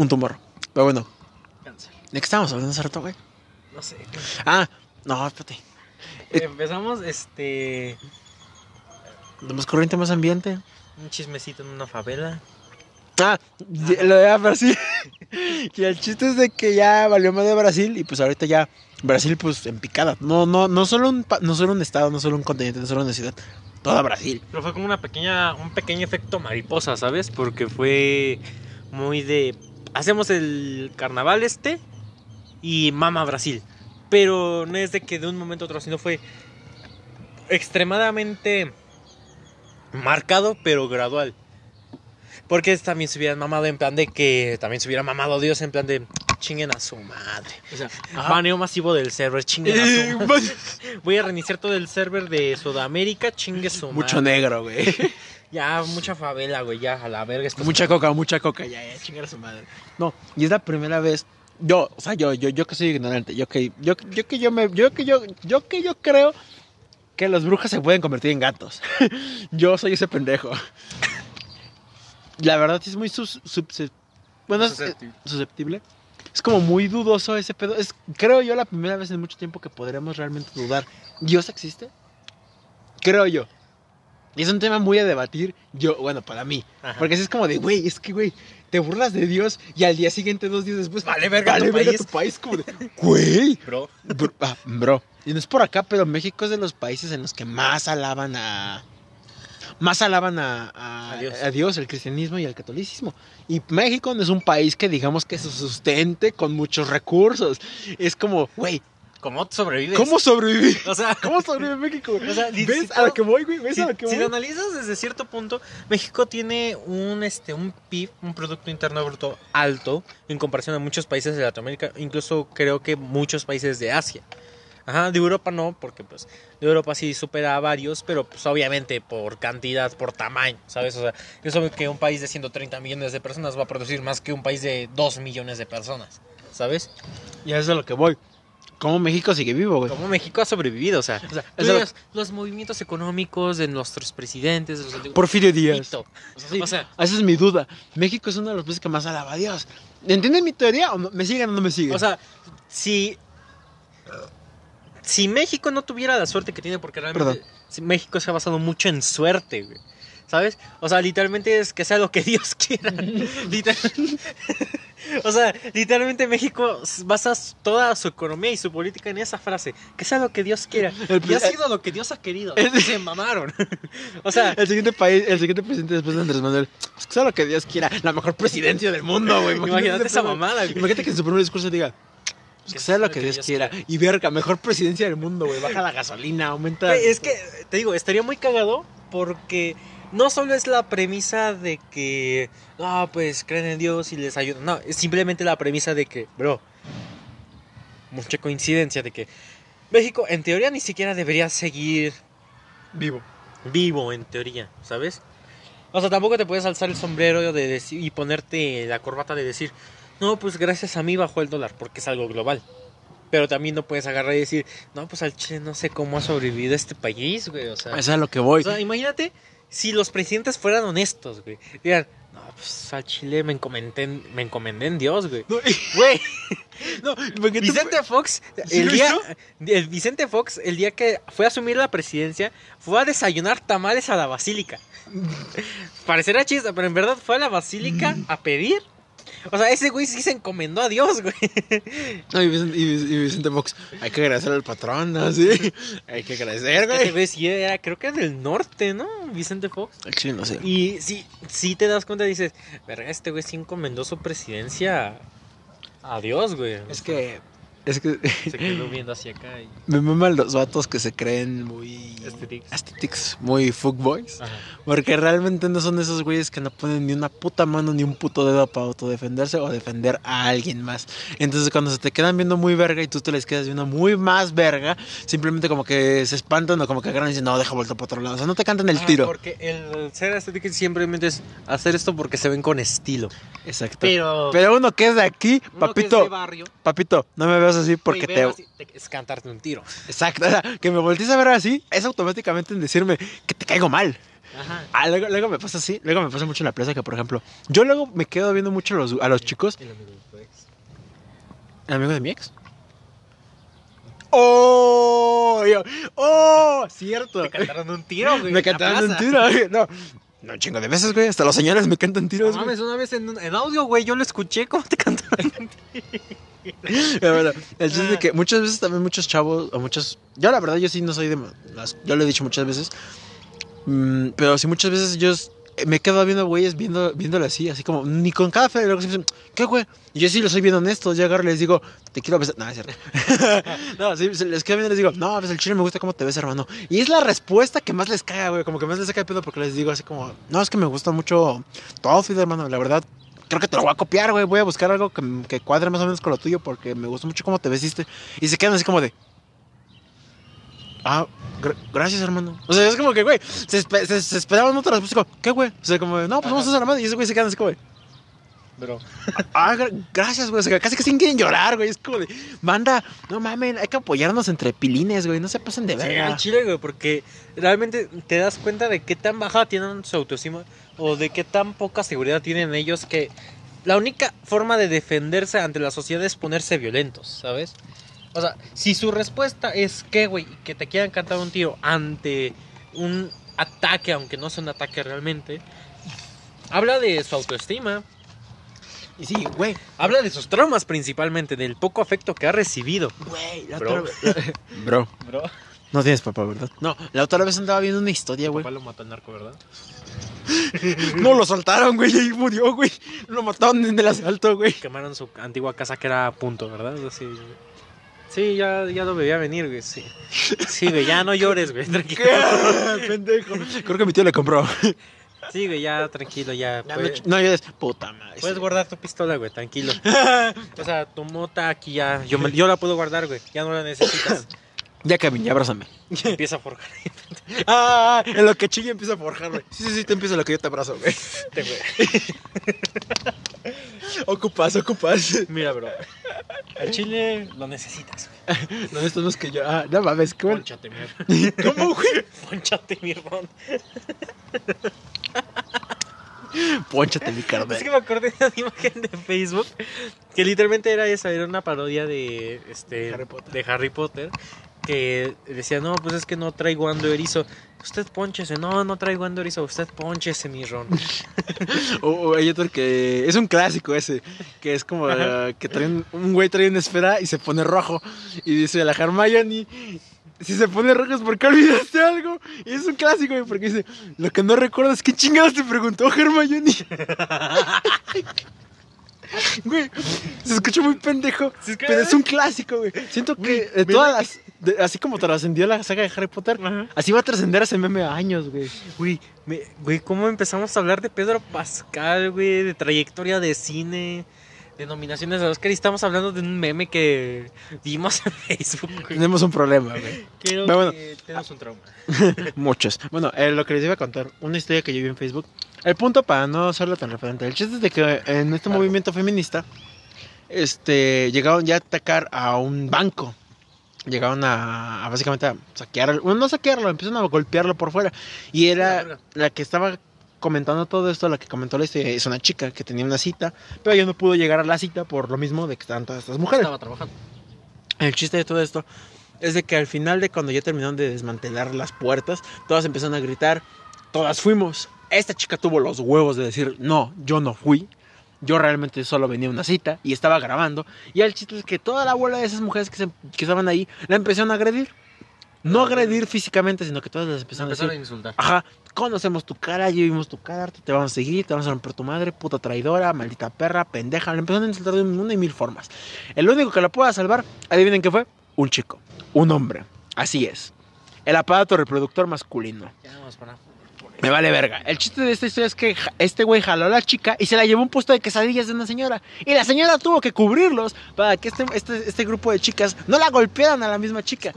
Un tumor. Pero bueno, Cáncer. ¿de qué estábamos hablando hace rato, güey? No sé. Ah, no, espérate. Eh. Empezamos, este, De más corriente, más ambiente. un chismecito en una favela. Ah, y- lo de Brasil. y el chiste es de que ya valió más de Brasil y pues ahorita ya Brasil pues en picada. No, no, no solo un, no solo un estado, no solo un continente, no solo una ciudad. Toda Brasil. Pero fue como una pequeña, un pequeño efecto mariposa, ¿sabes? Porque fue muy de... Hacemos el carnaval este y mama Brasil. Pero no es de que de un momento a otro, sino fue extremadamente marcado, pero gradual. Porque también se hubieran mamado en plan de que también se hubiera mamado Dios en plan de chinguen a su madre. O sea, Baneo masivo del server, chinguen a su madre. Voy a reiniciar todo el server de Sudamérica, chingue su mucho madre. negro, güey. Ya, mucha favela, güey, ya, a la verga. Mucha coca, mucha coca, ya, ya, chingar a su madre. No, y es la primera vez. Yo, o sea, yo, yo, yo que soy ignorante, yo que, yo, yo que yo me, yo que yo, yo que yo creo que las brujas se pueden convertir en gatos. yo soy ese pendejo. La verdad sí es muy sus, subse- bueno, es- Susceptible. eh, susceptible. Es como muy dudoso ese pedo. Es, creo yo, la primera vez en mucho tiempo que podremos realmente dudar. ¿Dios existe? Creo yo. Y es un tema muy a debatir, yo, bueno, para mí. Ajá. Porque así es como de, güey, es que, güey, te burlas de Dios y al día siguiente, dos días después, Vale verga vale tu verga país. tu país. Como de, güey. Bro. Bro, ah, bro. Y no es por acá, pero México es de los países en los que más alaban a. Más alaban a, a, A Dios. a Dios, el cristianismo y el catolicismo. Y México no es un país que digamos que se sustente con muchos recursos. Es como, güey, ¿Cómo sobrevives? ¿cómo sobrevivir? O sea, ¿Cómo sobrevive México? O sea, ¿Ves si a lo que voy, güey? ¿Ves si, a lo que si voy? lo analizas desde cierto punto, México tiene un, este, un PIB, un Producto Interno Bruto alto en comparación a muchos países de Latinoamérica, incluso creo que muchos países de Asia. Ajá, de Europa no, porque pues de Europa sí supera a varios, pero pues obviamente por cantidad, por tamaño, ¿sabes? O sea, es obvio que un país de 130 millones de personas va a producir más que un país de 2 millones de personas, ¿sabes? Y eso es a lo que voy. ¿Cómo México sigue vivo, güey? Cómo México ha sobrevivido, o sea, O sea, los movimientos económicos de nuestros presidentes, de los antiguos- Porfirio Díaz. Pito. Sí, O sea, esa es mi duda. México es uno de los países que más alaba a Dios. ¿Entienden mi teoría o no? me siguen o no me siguen? o sea, si si México no tuviera la suerte que tiene, porque realmente Perdón. México se ha basado mucho en suerte, güey. ¿Sabes? O sea, literalmente es que sea lo que Dios quiera. O sea, literalmente México basa toda su economía y su política en esa frase. Que sea lo que Dios quiera. El Y ha sido lo que Dios ha querido. el- Se mamaron. o sea, el siguiente país, el siguiente presidente después de Andrés Manuel, pues que sea lo que Dios quiera, la mejor presidencia del mundo, güey. imagínate esa primer- mamada. güey. Imagínate que en su primer discurso diga, pues que sea lo que Dios quiera. Y verga, mejor presidencia del mundo, güey. Baja la gasolina, aumenta. Güey, es que, te digo, estaría muy cagado porque no solo es la premisa de que, no, pues creen en Dios y les ayudan. No, es simplemente la premisa de que, bro, mucha coincidencia de que México en teoría ni siquiera debería seguir vivo. vivo, en teoría, ¿sabes? O sea, tampoco te puedes alzar el sombrero de decir, y ponerte la corbata de decir, no, pues gracias a mí bajó el dólar, porque es algo global. Pero también no puedes agarrar y decir, no, pues al Chile no sé cómo ha sobrevivido este país, güey. O sea, Eso es a lo que voy. o sea, imagínate si los presidentes fueran honestos, güey. Digan, no, pues al Chile me encomendé, en- me encomendé en Dios, güey. No, Güey, no, porque tú- Vicente Fox, ¿Sí el día, el Vicente Fox, el día que fue a asumir la presidencia, fue a desayunar tamales a la basílica. Parecerá chiste, pero en verdad fue a la basílica a pedir O sea, ese güey sí se encomendó a Dios, güey. No, y, Vicente, y Vic- y Vicente Fox, hay que agradecer al patrón, ¿no? Sí. Hay que agradecer, Ese güey. güey sí era, creo que es del norte, ¿no? Vicente Fox. Al chile no sé. Y sí, sí te das cuenta, dices, verga, este güey sí encomendó su presidencia a, a Dios, güey. Es que. Es que. Se quedó viendo hacia acá y... Me maman los vatos que se creen muy. Aesthetics. Aesthetics, muy fuckboys. Ajá. Porque realmente no son esos güeyes que no ponen ni una puta mano ni un puto dedo para autodefenderse o defender a alguien más. Entonces cuando se te quedan viendo muy verga y tú te les quedas viendo muy más verga, simplemente como que se espantan o como que agarran y dicen, no, deja vuelta para otro lado. O sea, no te cantan el Ajá, tiro. Porque el ser estético simplemente es hacer esto porque se ven con estilo. Exacto. Pero, Pero uno que es de aquí, uno que es papito, de barrio, papito, no me veas así porque te... así, te- es cantarte un tiro. Exacto, o sea, que me voltees a ver así, es automáticamente en decirme que te caigo mal. Ajá. Ah, luego, luego me pasa así, luego me pasa mucho en la plaza que, por ejemplo, yo luego me quedo viendo mucho a los, a los chicos, El amigo de tu ex. el amigo de mi ex. ¡Oh! yo- ¡Oh! Cierto. Te cantaron un tiro, güey. Me cantaron un tiro, güey. No, no, un chingo de veces, güey. Hasta los señores me cantan No tiros, güey. mames, una vez en, en audio, güey, yo lo escuché, ¿cómo te cantaron? bueno, el chiste es de que muchas veces también muchos chavos, o muchos. Yo, la verdad, yo sí no soy de. Las, yo lo he dicho muchas veces. mm, pero sí, muchas veces yo me quedo viendo güeyes viendo, viéndole así, así como, ni con café. Luego siempre dicen, ¿qué güey? Y yo sí lo soy bien honesto. Yo agarro y les digo, te quiero besar. No, es cierto. no, sí, les quedo viendo y les digo, no, pues el chile me gusta cómo te ves, hermano. Y es la respuesta que más les caga, güey. Como que más les saca de pedo porque les digo así como, no, es que me gusta mucho outfit, hermano. La verdad, creo que te lo voy a copiar, güey. Voy a buscar algo que, que cuadre más o menos con lo tuyo porque me gustó mucho cómo te vestiste. Y se quedan así como de. Ah, gra- gracias, hermano. O sea, es como que, güey, se, espe- se, se esperaban otra respuesta. Como, ¿qué, güey? O sea, como, no, pues vamos a hacer la madre. Y ese güey se quedan así como de. Bro. Ah, gra- gracias, güey. O sea, casi que sin quieren llorar, güey. Es como de, manda, no mamen, hay que apoyarnos entre pilines, güey. No se pasen de Sí, verga. al chile, güey, porque realmente te das cuenta de qué tan baja tienen su autoestima o de qué tan poca seguridad tienen ellos que la única forma de defenderse ante la sociedad es ponerse violentos, ¿sabes? O sea, si su respuesta es que, güey, que te quieran cantar un tiro ante un ataque, aunque no sea un ataque realmente, habla de su autoestima, Y sí, güey. habla de sus traumas principalmente, del poco afecto que ha recibido. Güey, la Bro. otra vez. Bro, Bro, no tienes papá, ¿verdad? No, la otra vez andaba viendo una historia, güey. papá lo mató el narco, ¿verdad? No lo soltaron, güey, y ahí murió, güey. Lo mataron en el asalto, güey. quemaron su antigua casa que era a punto, ¿verdad? Así, sí, ya, ya lo veía venir, güey, sí. Sí, güey, ya no llores, güey, tranquilo. ¿Qué? Pendejo. Creo que mi tío le compró. Sí, güey, ya tranquilo, ya. Ya no, puedes, ch- no, yo es puta madre. puedes guardar tu pistola, güey, tranquilo. O sea, tu mota aquí ya, yo, me- yo la puedo guardar, güey, ya no la necesitas. Ya, Kevin, ya abrázame. Empieza a forjar. Ah, en lo que chilla empieza a forjar, güey. Sí, sí, sí, te empiezo lo que yo te abrazo, güey. Güey. Ocupas, ocupas. Mira, bro, el chile lo necesitas, güey. No, esto no es que yo. Ah, no mames, ¿cómo? Ponchate, mi ¿Cómo, güey? Ponchate, mi hermano. Pónchate mi Es carnal. que me acordé de una imagen de Facebook que literalmente era esa, era una parodia de este Harry Potter. de Harry Potter que decía, "No, pues es que no traigo ando erizo. Usted ponchese, no, no traigo ando erizo, usted ponchese, mi ron." O, o hay otro que. Es un clásico ese. Que es como eh, que trae un, un güey trae una esfera y se pone rojo. Y dice a la Hermione. Si se pone rojo es porque olvidaste algo. Y es un clásico, güey, porque dice: Lo que no recuerdas es qué chingados te preguntó Hermione. Güey, se escucha muy pendejo, Sí, es que- pero es un clásico, güey. Siento que de todas las. de- así como trascendió la saga de Harry Potter, Ajá. así va a trascender ese meme a años, güey. Güey, me- güey, ¿cómo empezamos a hablar de Pedro Pascal, güey, de trayectoria de cine, de nominaciones a Oscar y estamos hablando de un meme que vimos en Facebook, güey. Tenemos un problema, güey. Creo Pero bueno. que tenemos un trauma. Muchos. Bueno, eh, lo que les iba a contar, una historia que yo vi en Facebook. El punto para no hacerlo tan referente, el chiste es de que en este Claro. movimiento feminista, este, llegaron ya a atacar a un banco. Llegaron a, a básicamente a saquear, bueno, no saquearlo, empezaron a golpearlo por fuera. Y era la que estaba comentando todo esto, la que comentó la historia, es una chica que tenía una cita, pero ella no pudo llegar a la cita por lo mismo de que estaban todas estas mujeres. Estaba trabajando. El chiste de todo esto es de que al final de cuando ya terminaron de desmantelar las puertas, todas empezaron a gritar, todas fuimos. Esta chica tuvo los huevos de decir, no, yo no fui. Yo realmente solo venía a una cita y estaba grabando. Y el chiste es que toda la bola de esas mujeres que, se- que estaban ahí la empezaron a agredir. No agredir físicamente, sino que todas las empezaron a Empezaron a decir, insultar. ajá, conocemos tu cara, ya vimos tu cara, te vamos a seguir, te vamos a romper tu madre, puta traidora, maldita perra, pendeja. Le empezaron a insultar de una y mil formas. El único que la pueda salvar, adivinen qué fue, un chico, un hombre. Así es. El aparato reproductor masculino. Ya vamos para. Me vale verga. El chiste de esta historia es que este güey jaló a la chica y se la llevó a un puesto de quesadillas de una señora. Y la señora tuvo que cubrirlos para que este, este, este grupo de chicas no la golpearan a la misma chica.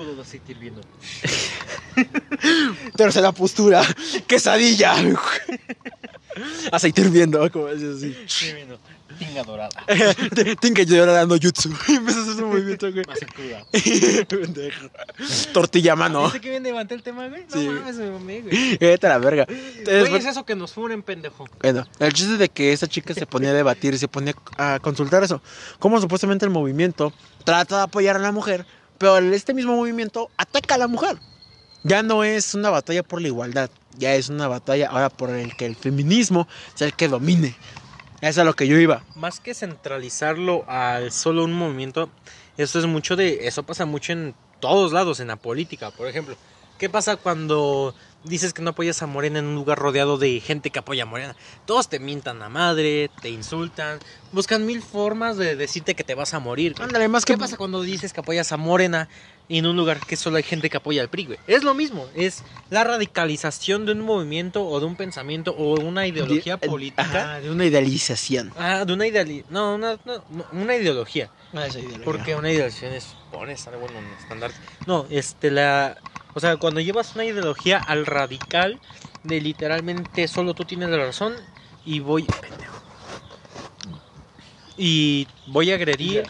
Tercera postura, quesadilla. Aceite hirviendo, como así. Tinga dorada. Tienen que llorar dando jutsu. Empieza a hacer su movimiento, güey. Más cruda. Pendejo. Tortilla mano. ¿Viste que bien levanté el tema, güey? No Sí. mames, me mamé, güey. Vete a la verga. Güey, Después- es eso que nos furen, pendejo. Bueno, el chiste de que esta chica se ponía a debatir, se ponía a consultar eso. Como supuestamente el movimiento trata de apoyar a la mujer, pero este mismo movimiento ataca a la mujer. Ya no es una batalla por la igualdad, ya es una batalla ahora por el que el feminismo sea el que domine. Eso es a lo que yo iba. Más que centralizarlo al solo un movimiento, eso es mucho de. Eso pasa mucho en todos lados, en la política, por ejemplo. ¿Qué pasa cuando dices que no apoyas a Morena en un lugar rodeado de gente que apoya a Morena? Todos te mientan a madre, te insultan, buscan mil formas de decirte que te vas a morir. Ándale, más ¿Qué que pasa cuando dices que apoyas a Morena en un lugar que solo hay gente que apoya al PRI, güey? Es lo mismo, es la radicalización de un movimiento o de un pensamiento o una ideología de- política. Ajá, de una idealización. Ah, de una ideología. No, una, no, una ideología. Ah, esa ideología. Porque una ideología es. Pones algo en un estandarte. No, este, la. O sea, cuando llevas una ideología al radical, de literalmente solo tú tienes la razón y voy. Pendejo. Y voy a agredir.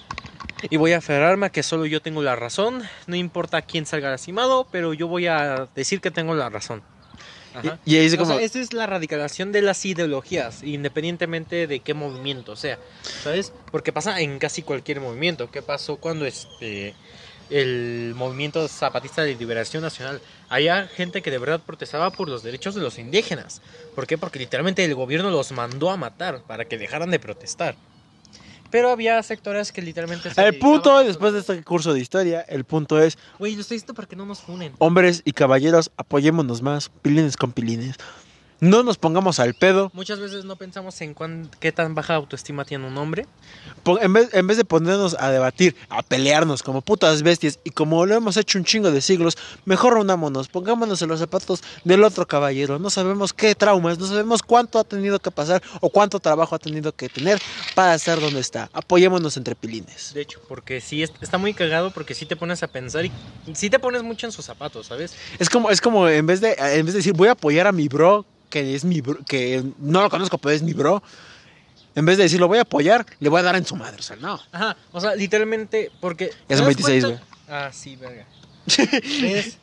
Y voy a aferrarme a que solo yo tengo la razón. No importa quién salga lastimado, pero yo voy a decir que tengo la razón. Ajá. Y, ahí dice O como... sea, esa es la radicalización de las ideologías, independientemente de qué movimiento sea, ¿sabes? Porque pasa en casi cualquier movimiento. ¿Qué pasó cuando este el movimiento zapatista de liberación nacional? Había gente que de verdad protestaba por los derechos de los indígenas. ¿Por qué? Porque literalmente el gobierno los mandó a matar para que dejaran de protestar. Pero había sectores que literalmente... se El punto, después de este curso de historia, el punto es, Güey, lo estoy diciendo para que no nos funen. hombres y caballeros, apoyémonos más, pilines con pilines. No nos pongamos al pedo. Muchas veces no pensamos en cuán, qué tan baja autoestima tiene un hombre. En vez, en vez de ponernos a debatir, a pelearnos como putas bestias y como lo hemos hecho un chingo de siglos, mejor reunámonos, pongámonos en los zapatos del otro caballero. No sabemos qué traumas, no sabemos cuánto ha tenido que pasar o cuánto trabajo ha tenido que tener para estar donde está. Apoyémonos entre pilines. De hecho, porque sí es- está muy cagado porque sí te pones a pensar y sí te pones mucho en sus zapatos, ¿sabes? Es como, es como en vez de, en vez de decir voy a apoyar a mi bro, que es mi bro, que no lo conozco, pero es mi bro. En vez de decir lo voy a apoyar, le voy a dar en su madre. O sea, no. Ajá, o sea, literalmente porque Ya son ¿te das 26, cuenta? Ah, sí, verga. ¿Ves?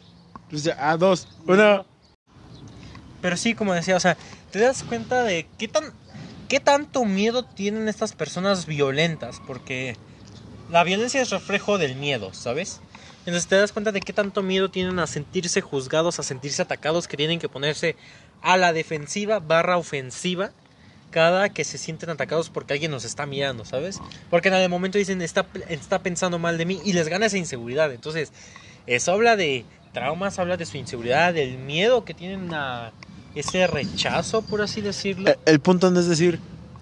Pues ya, a dos. Una. Pero sí, como decía, o sea, te das cuenta de qué tan qué tanto miedo tienen estas personas violentas, porque la violencia es reflejo del miedo, ¿sabes? Entonces te das cuenta de qué tanto miedo tienen a sentirse juzgados, a sentirse atacados, que tienen que ponerse a la defensiva barra ofensiva cada que se sienten atacados porque alguien nos está mirando, ¿sabes? Porque en el momento dicen, está, está pensando mal de mí y les gana esa inseguridad. Entonces, eso habla de traumas, habla de su inseguridad, del miedo que tienen a ese rechazo, por así decirlo. El, el punto no es decir,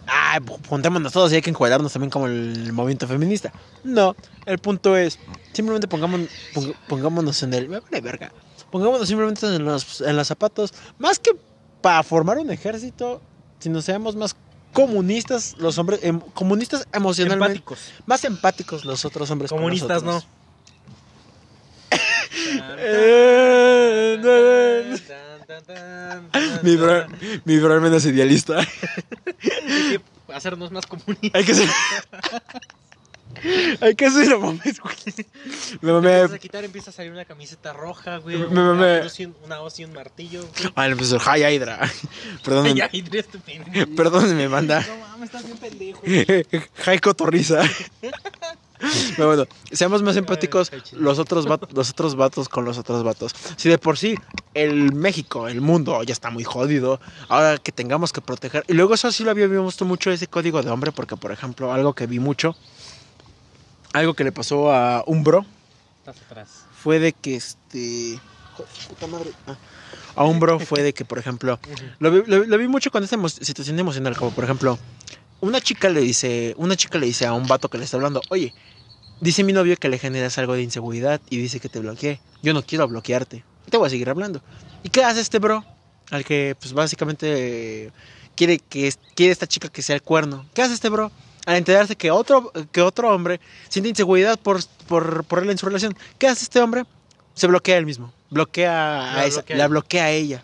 ah, juntémonos todos y hay que encuadrarnos también como el movimiento feminista. No, el punto es, simplemente pongamos, pong- pongámonos en el... Me vale verga. Pongámonos simplemente en los, en los zapatos, más que para formar un ejército, sino seamos más comunistas los hombres, em- comunistas emocionalmente, Empáticos. más empáticos los otros hombres. con Comunistas no. Mi bro, mi bro menos idealista. Hay que hacernos más comunistas. Hay que ser. Hay que no mames, güey. Me mamé. Empiezas a quitar, empieza a salir una camiseta roja, güey. Me- un- una hoz y un martillo. güey. Ah, pues el High Hydra. Perdónenme. Tres tu pendejo. Perdónenme, banda. No mames, estás bien pendejo. High Cotorriza. Pero bueno, seamos más empáticos los otros, vatos, los otros vatos con los otros vatos. Si de por sí el México, el mundo ya está muy jodido, ahora que tengamos que proteger. Y luego eso sí lo había visto mucho ese código de hombre, porque por ejemplo, algo que vi mucho, algo que le pasó a un bro, atrás. fue de que este... Joder, puta madre. Ah. A un bro fue de que, por ejemplo, lo vi, lo- lo vi mucho con esta emo- situación emocional, como por ejemplo, una chica le dice, una chica le dice a un vato que le está hablando, oye, dice mi novio que le generas algo de inseguridad y dice que te bloqueé. Yo no quiero bloquearte. Te voy a seguir hablando. ¿Y qué hace este bro? Al que, pues básicamente quiere que quiere esta chica que sea el cuerno. ¿Qué hace este bro? Al enterarse que otro, que otro hombre siente inseguridad por, por, por él en su relación. ¿Qué hace este hombre? Se bloquea él mismo. Bloquea a La esa, bloquea. la bloquea a ella.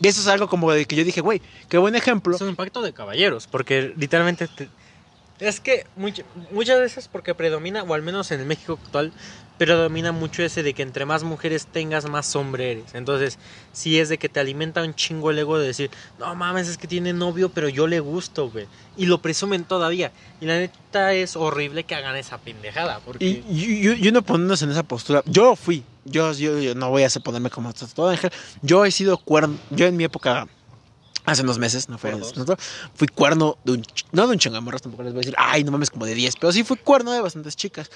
Y eso es algo como de que yo dije, güey, qué buen ejemplo. Es un impacto de caballeros, porque literalmente te- es que much- muchas veces porque predomina, o al menos en el México actual, predomina mucho ese de que entre más mujeres tengas, más hombre eres. Entonces, si es de que te alimenta un chingo el ego de decir, no mames, es que tiene novio, pero yo le gusto, güey. Y lo presumen todavía. Y la neta es horrible que hagan esa pendejada. Y, uno poniéndose en esa postura, yo fui, yo, yo, no voy a ponerme como todo ángel, yo he sido cuerno, yo en mi época, hace unos meses, no fue, no, fui cuerno de un, no de un changamorras, tampoco les voy a decir, ay, no mames, como de 10, pero sí fui cuerno de bastantes chicas.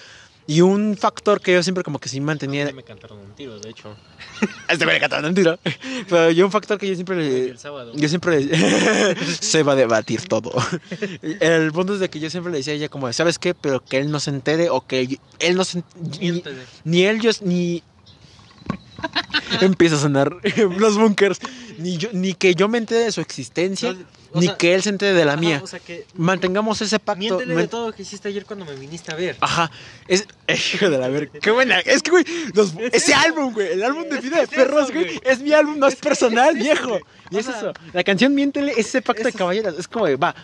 Y un factor que yo siempre como que sí mantenía, me cantaron un tiro, de hecho. este güey le cantaba mentira, pero yo un factor que yo siempre le, el sábado. yo siempre le- se va a debatir todo. El punto es de que yo siempre le decía a ella como, ¿sabes qué? Pero que él no se entere o que él no se ni, ni él yo ni empieza a sonar los bunkers, ni yo ni que yo me entere de su existencia, No, ni sea, que él se entere de la ajá, mía. O sea que Mantengamos ese pacto. men- de todo lo que hiciste ayer cuando me viniste a ver. Ajá, es hijo de la verga. Qué buena. Es que güey, los- Es ese álbum, güey, el álbum de vida de perros, güey, es mi álbum más personal, viejo. Y es eso. La canción Miéntele es ese pacto de caballeros. Es como, va,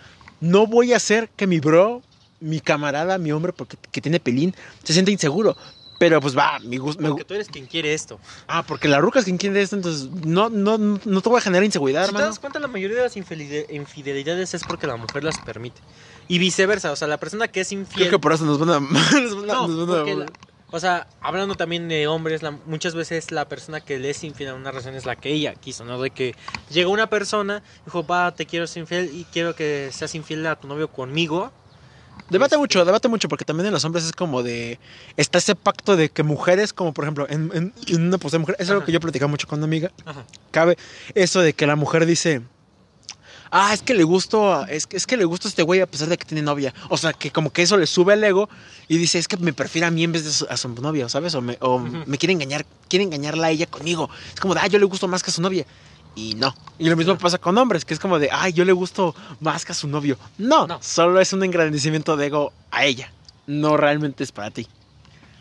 no voy a hacer que mi bro, mi camarada, mi hombre, porque que tiene pelín, se sienta inseguro. Pero pues va, mi gusto. me gu- Porque tú eres quien quiere esto. ah, porque la ruca es quien quiere esto, entonces no, no, no te voy a generar inseguridad, Si te hermano. das cuenta, la mayoría de las infideli- infidelidades es porque la mujer las permite. Y viceversa, o sea, la persona que es Creo infiel... que por eso nos van a. nos van a- No, nos van a- porque la- o sea, hablando también de hombres, la- muchas veces la persona que le es infiel a una relación es la que ella quiso, ¿no? De que llegó una persona, dijo, va, te quiero ser infiel y quiero que seas infiel a tu novio conmigo. Debate Este- mucho, debate mucho, porque también en los hombres es como de. Está ese pacto de que mujeres, como por ejemplo, en, en- en una postura de mujer, es algo Ajá. que yo platicaba mucho con una amiga. Ajá. Cabe eso de que la mujer dice. Ah, es que le gusto, es que, es que le gusta a este güey a pesar de que tiene novia. O sea, que como que eso le sube el ego y dice, es que me prefiere a mí en vez de su- a su novia, ¿sabes? O me, o me quiere engañar, quiere engañarla a ella conmigo. Es como de, ah, yo le gusto más que a su novia. Y no. Y lo mismo pasa con hombres, que es como de, ay, yo le gusto más que a su novio. No, No. solo es un engrandecimiento de ego a ella. No realmente es para ti.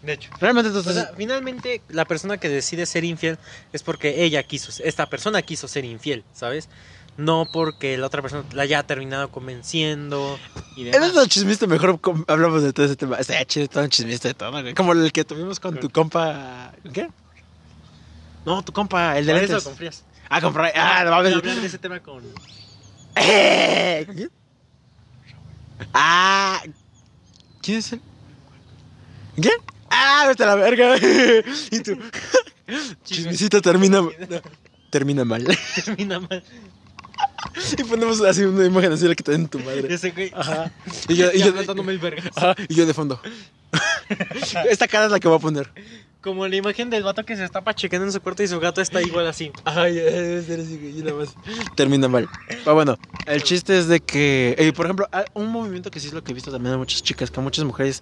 De hecho. Realmente O entonces... sea, finalmente la persona que decide ser infiel es porque ella quiso, esta persona quiso ser infiel, ¿sabes? No porque la otra persona la haya terminado convenciendo y demás. este chismiste mejor hablamos de todo ese tema. Está chido todo un chismiste de todo, güey. Como el que tuvimos con tu compa... ¿Qué? No, tu compa, el de Por lentes. Ah, comprar... Ah, no mames. hablar de ese tema con... Eh, ¿Quién? Ah... ¿Quién es él? ¿Quién? Ah, vete a la verga. y tú... Chismecito termina... Termina mal. Termina mal. y ponemos así una imagen así la que te den tu madre. Ese güey. Ajá. Y yo, y yo, el verga. Ajá, y yo de fondo. Esta cara es la que voy a poner. Como la imagen del vato que se está pachequeando en su cuarto y su gato está igual así. Ay, debe ser así, güey, y nada más. Termina mal. Pero bueno, el chiste es de que, eh, por ejemplo, ah, un movimiento que sí es lo que he visto también a muchas chicas, que a muchas mujeres,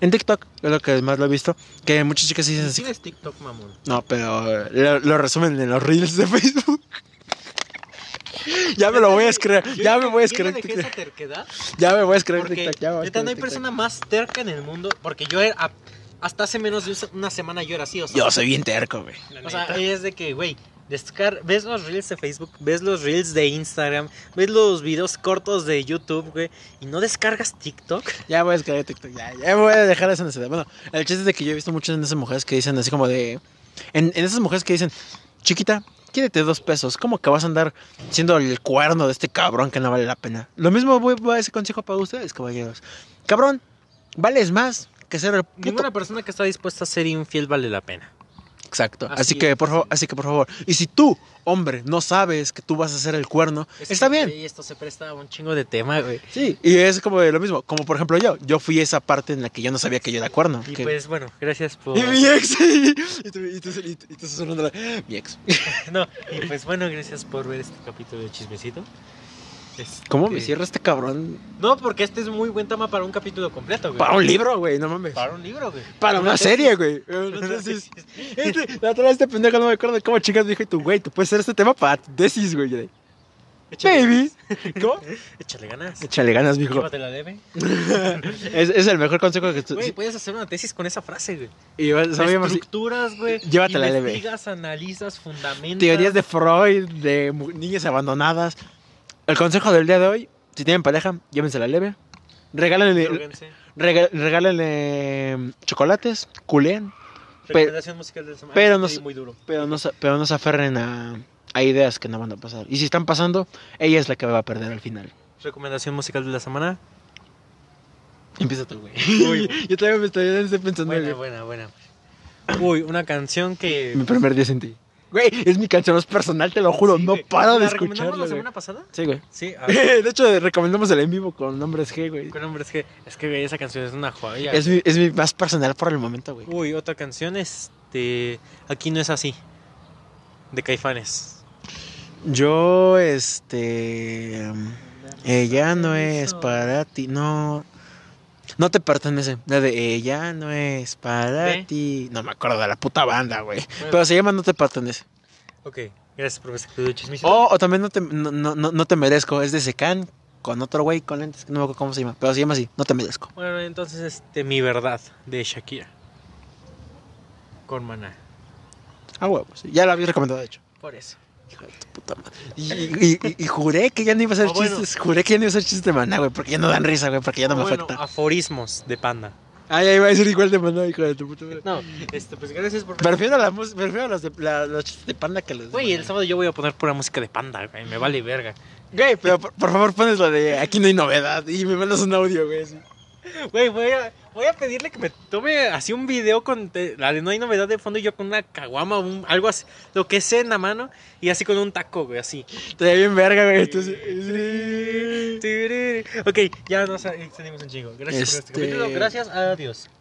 en TikTok, es lo que más lo he visto, que muchas chicas dicen así. Tienes TikTok, mamón. No, pero lo, lo resumen en los reels de Facebook. ya me lo voy a escribir, ya me voy a escribir ¿Quién TikTok. esa terquedad? Ya me voy a escribir Porque TikTok, ya me voy a neta, no hay escribir persona TikTok. más terca en el mundo. Porque yo era, a- hasta hace menos de una semana yo era así. O sea, Yo soy bien terco, güey. O sea, es de que, güey, descar ves los reels de Facebook, ves los reels de Instagram, ves los videos cortos de YouTube, güey, y no descargas TikTok. Ya voy a escribir TikTok, ya, ya voy a dejar esa necesidad. Bueno, el chiste es de que yo he visto muchas de esas mujeres que dicen así como de... En, en esas mujeres que dicen, chiquita, quédate dos pesos, ¿cómo que vas a andar siendo el cuerno de este cabrón que no vale la pena? Lo mismo voy, voy a ese consejo para ustedes, caballeros. Cabrón, vales más que ser el puto Ninguna persona que está dispuesta a ser infiel vale la pena. Exacto. Así, Así que por favor, así que por favor. Y si tú, hombre, no sabes que tú vas a ser el cuerno, está bien. Y esto se presta a un chingo de tema, güey. Sí. Y es como lo mismo. Como por ejemplo yo. Yo fui esa parte en la que yo no sabía que yo era cuerno. Y que- pues bueno, gracias por... Y mi ex. y tú, y tú, y tú- y tú sonando la- Mi ex. No, y pues bueno, gracias por ver este capítulo de Chismecito. Este- ¿Cómo me cierra este cabrón? No, porque este es muy buen tema para un capítulo completo, güey. Para un libro, güey. No mames. Para un libro, güey. Para una serie, güey. Una tesis. Este, La otra vez este pendejo no me acuerdo de cómo chicas dijo y tú, güey, tú puedes hacer este tema para tesis, güey. Échale Baby. ¿Cómo? Échale ganas. Échale ganas, mijo. Llévatela leve. Es, es el mejor consejo que tú. Güey, puedes hacer una tesis con esa frase, güey. y sabíamos- Estructuras, güey. Llévatela leve. Investigas, analizas, fundamentas. teorías de Freud, de niñas abandonadas. El consejo del día de hoy: si tienen pareja, llévensela leve. Regálenle, rega- regálenle chocolates, culeen, Recomendación musical de la semana. pero no muy duro. pero no, se- pero no se aferren a, a ideas que no van a pasar. Y si están pasando, ella es la que va a perder al final. Recomendación musical de la semana. Empieza tú, güey. Uy. Yo todavía me estoy, pensando Buena, en buena, buena. Uy, una canción que. mi primer día sin ti. Güey, es mi canción más personal, te lo juro. Sí, no güey. paro de ¿La recomendamos escucharla. la güey. semana pasada? Sí, güey. Sí, De hecho, recomendamos el en vivo con nombres G, güey. Con hombre, es que, es que güey, esa canción es una joya. Es mi, es mi más personal por el momento, güey. Uy, otra canción, este. Aquí no es así. De Caifanes. Yo, este. Ella no es para ti. No. No te pertenece. La de ella no es para ¿De? ti. No me acuerdo de la puta banda, güey. Bueno. Pero se llama No te pertenece. Ok, gracias por este de chismecito. O, también no te, no, no, no- te merezco. Es de Secan con otro güey con lentes. No me acuerdo cómo se llama. Pero se llama así. No te merezco. Bueno, entonces, este, Mi Verdad, de Shakira. Con Maná. Ah, huevo. sí. Ya lo habías recomendado, de hecho. Por eso. Hijo de tu puta madre. Y, y- y- y juré que ya no iba a hacer Ah, bueno. chistes. Juré que ya no iba a hacer chistes de maná, güey. Porque ya no dan risa, güey. Porque ya no me bueno, afecta. aforismos de Panda. Ah, ya iba a decir igual de maná, hijo de tu puta madre. No, este, pues gracias por... Prefiero, la prefiero los, de, la- los chistes de panda que los Güey, el sábado yo voy a poner pura música de Panda, güey. Me vale verga. Güey, pero por, por favor pones lo de aquí no hay novedad y me mandas un audio, güey. Güey, voy a, voy a pedirle que me tome así un video con la de no hay novedad de fondo y yo con una caguama o un- algo así, lo que sea en la mano y así con un taco, güey, así. Estaría bien verga, güey. Entonces. Ok, ya nos extendimos un chingo. Gracias por este Este- capítulo. Gracias, adiós.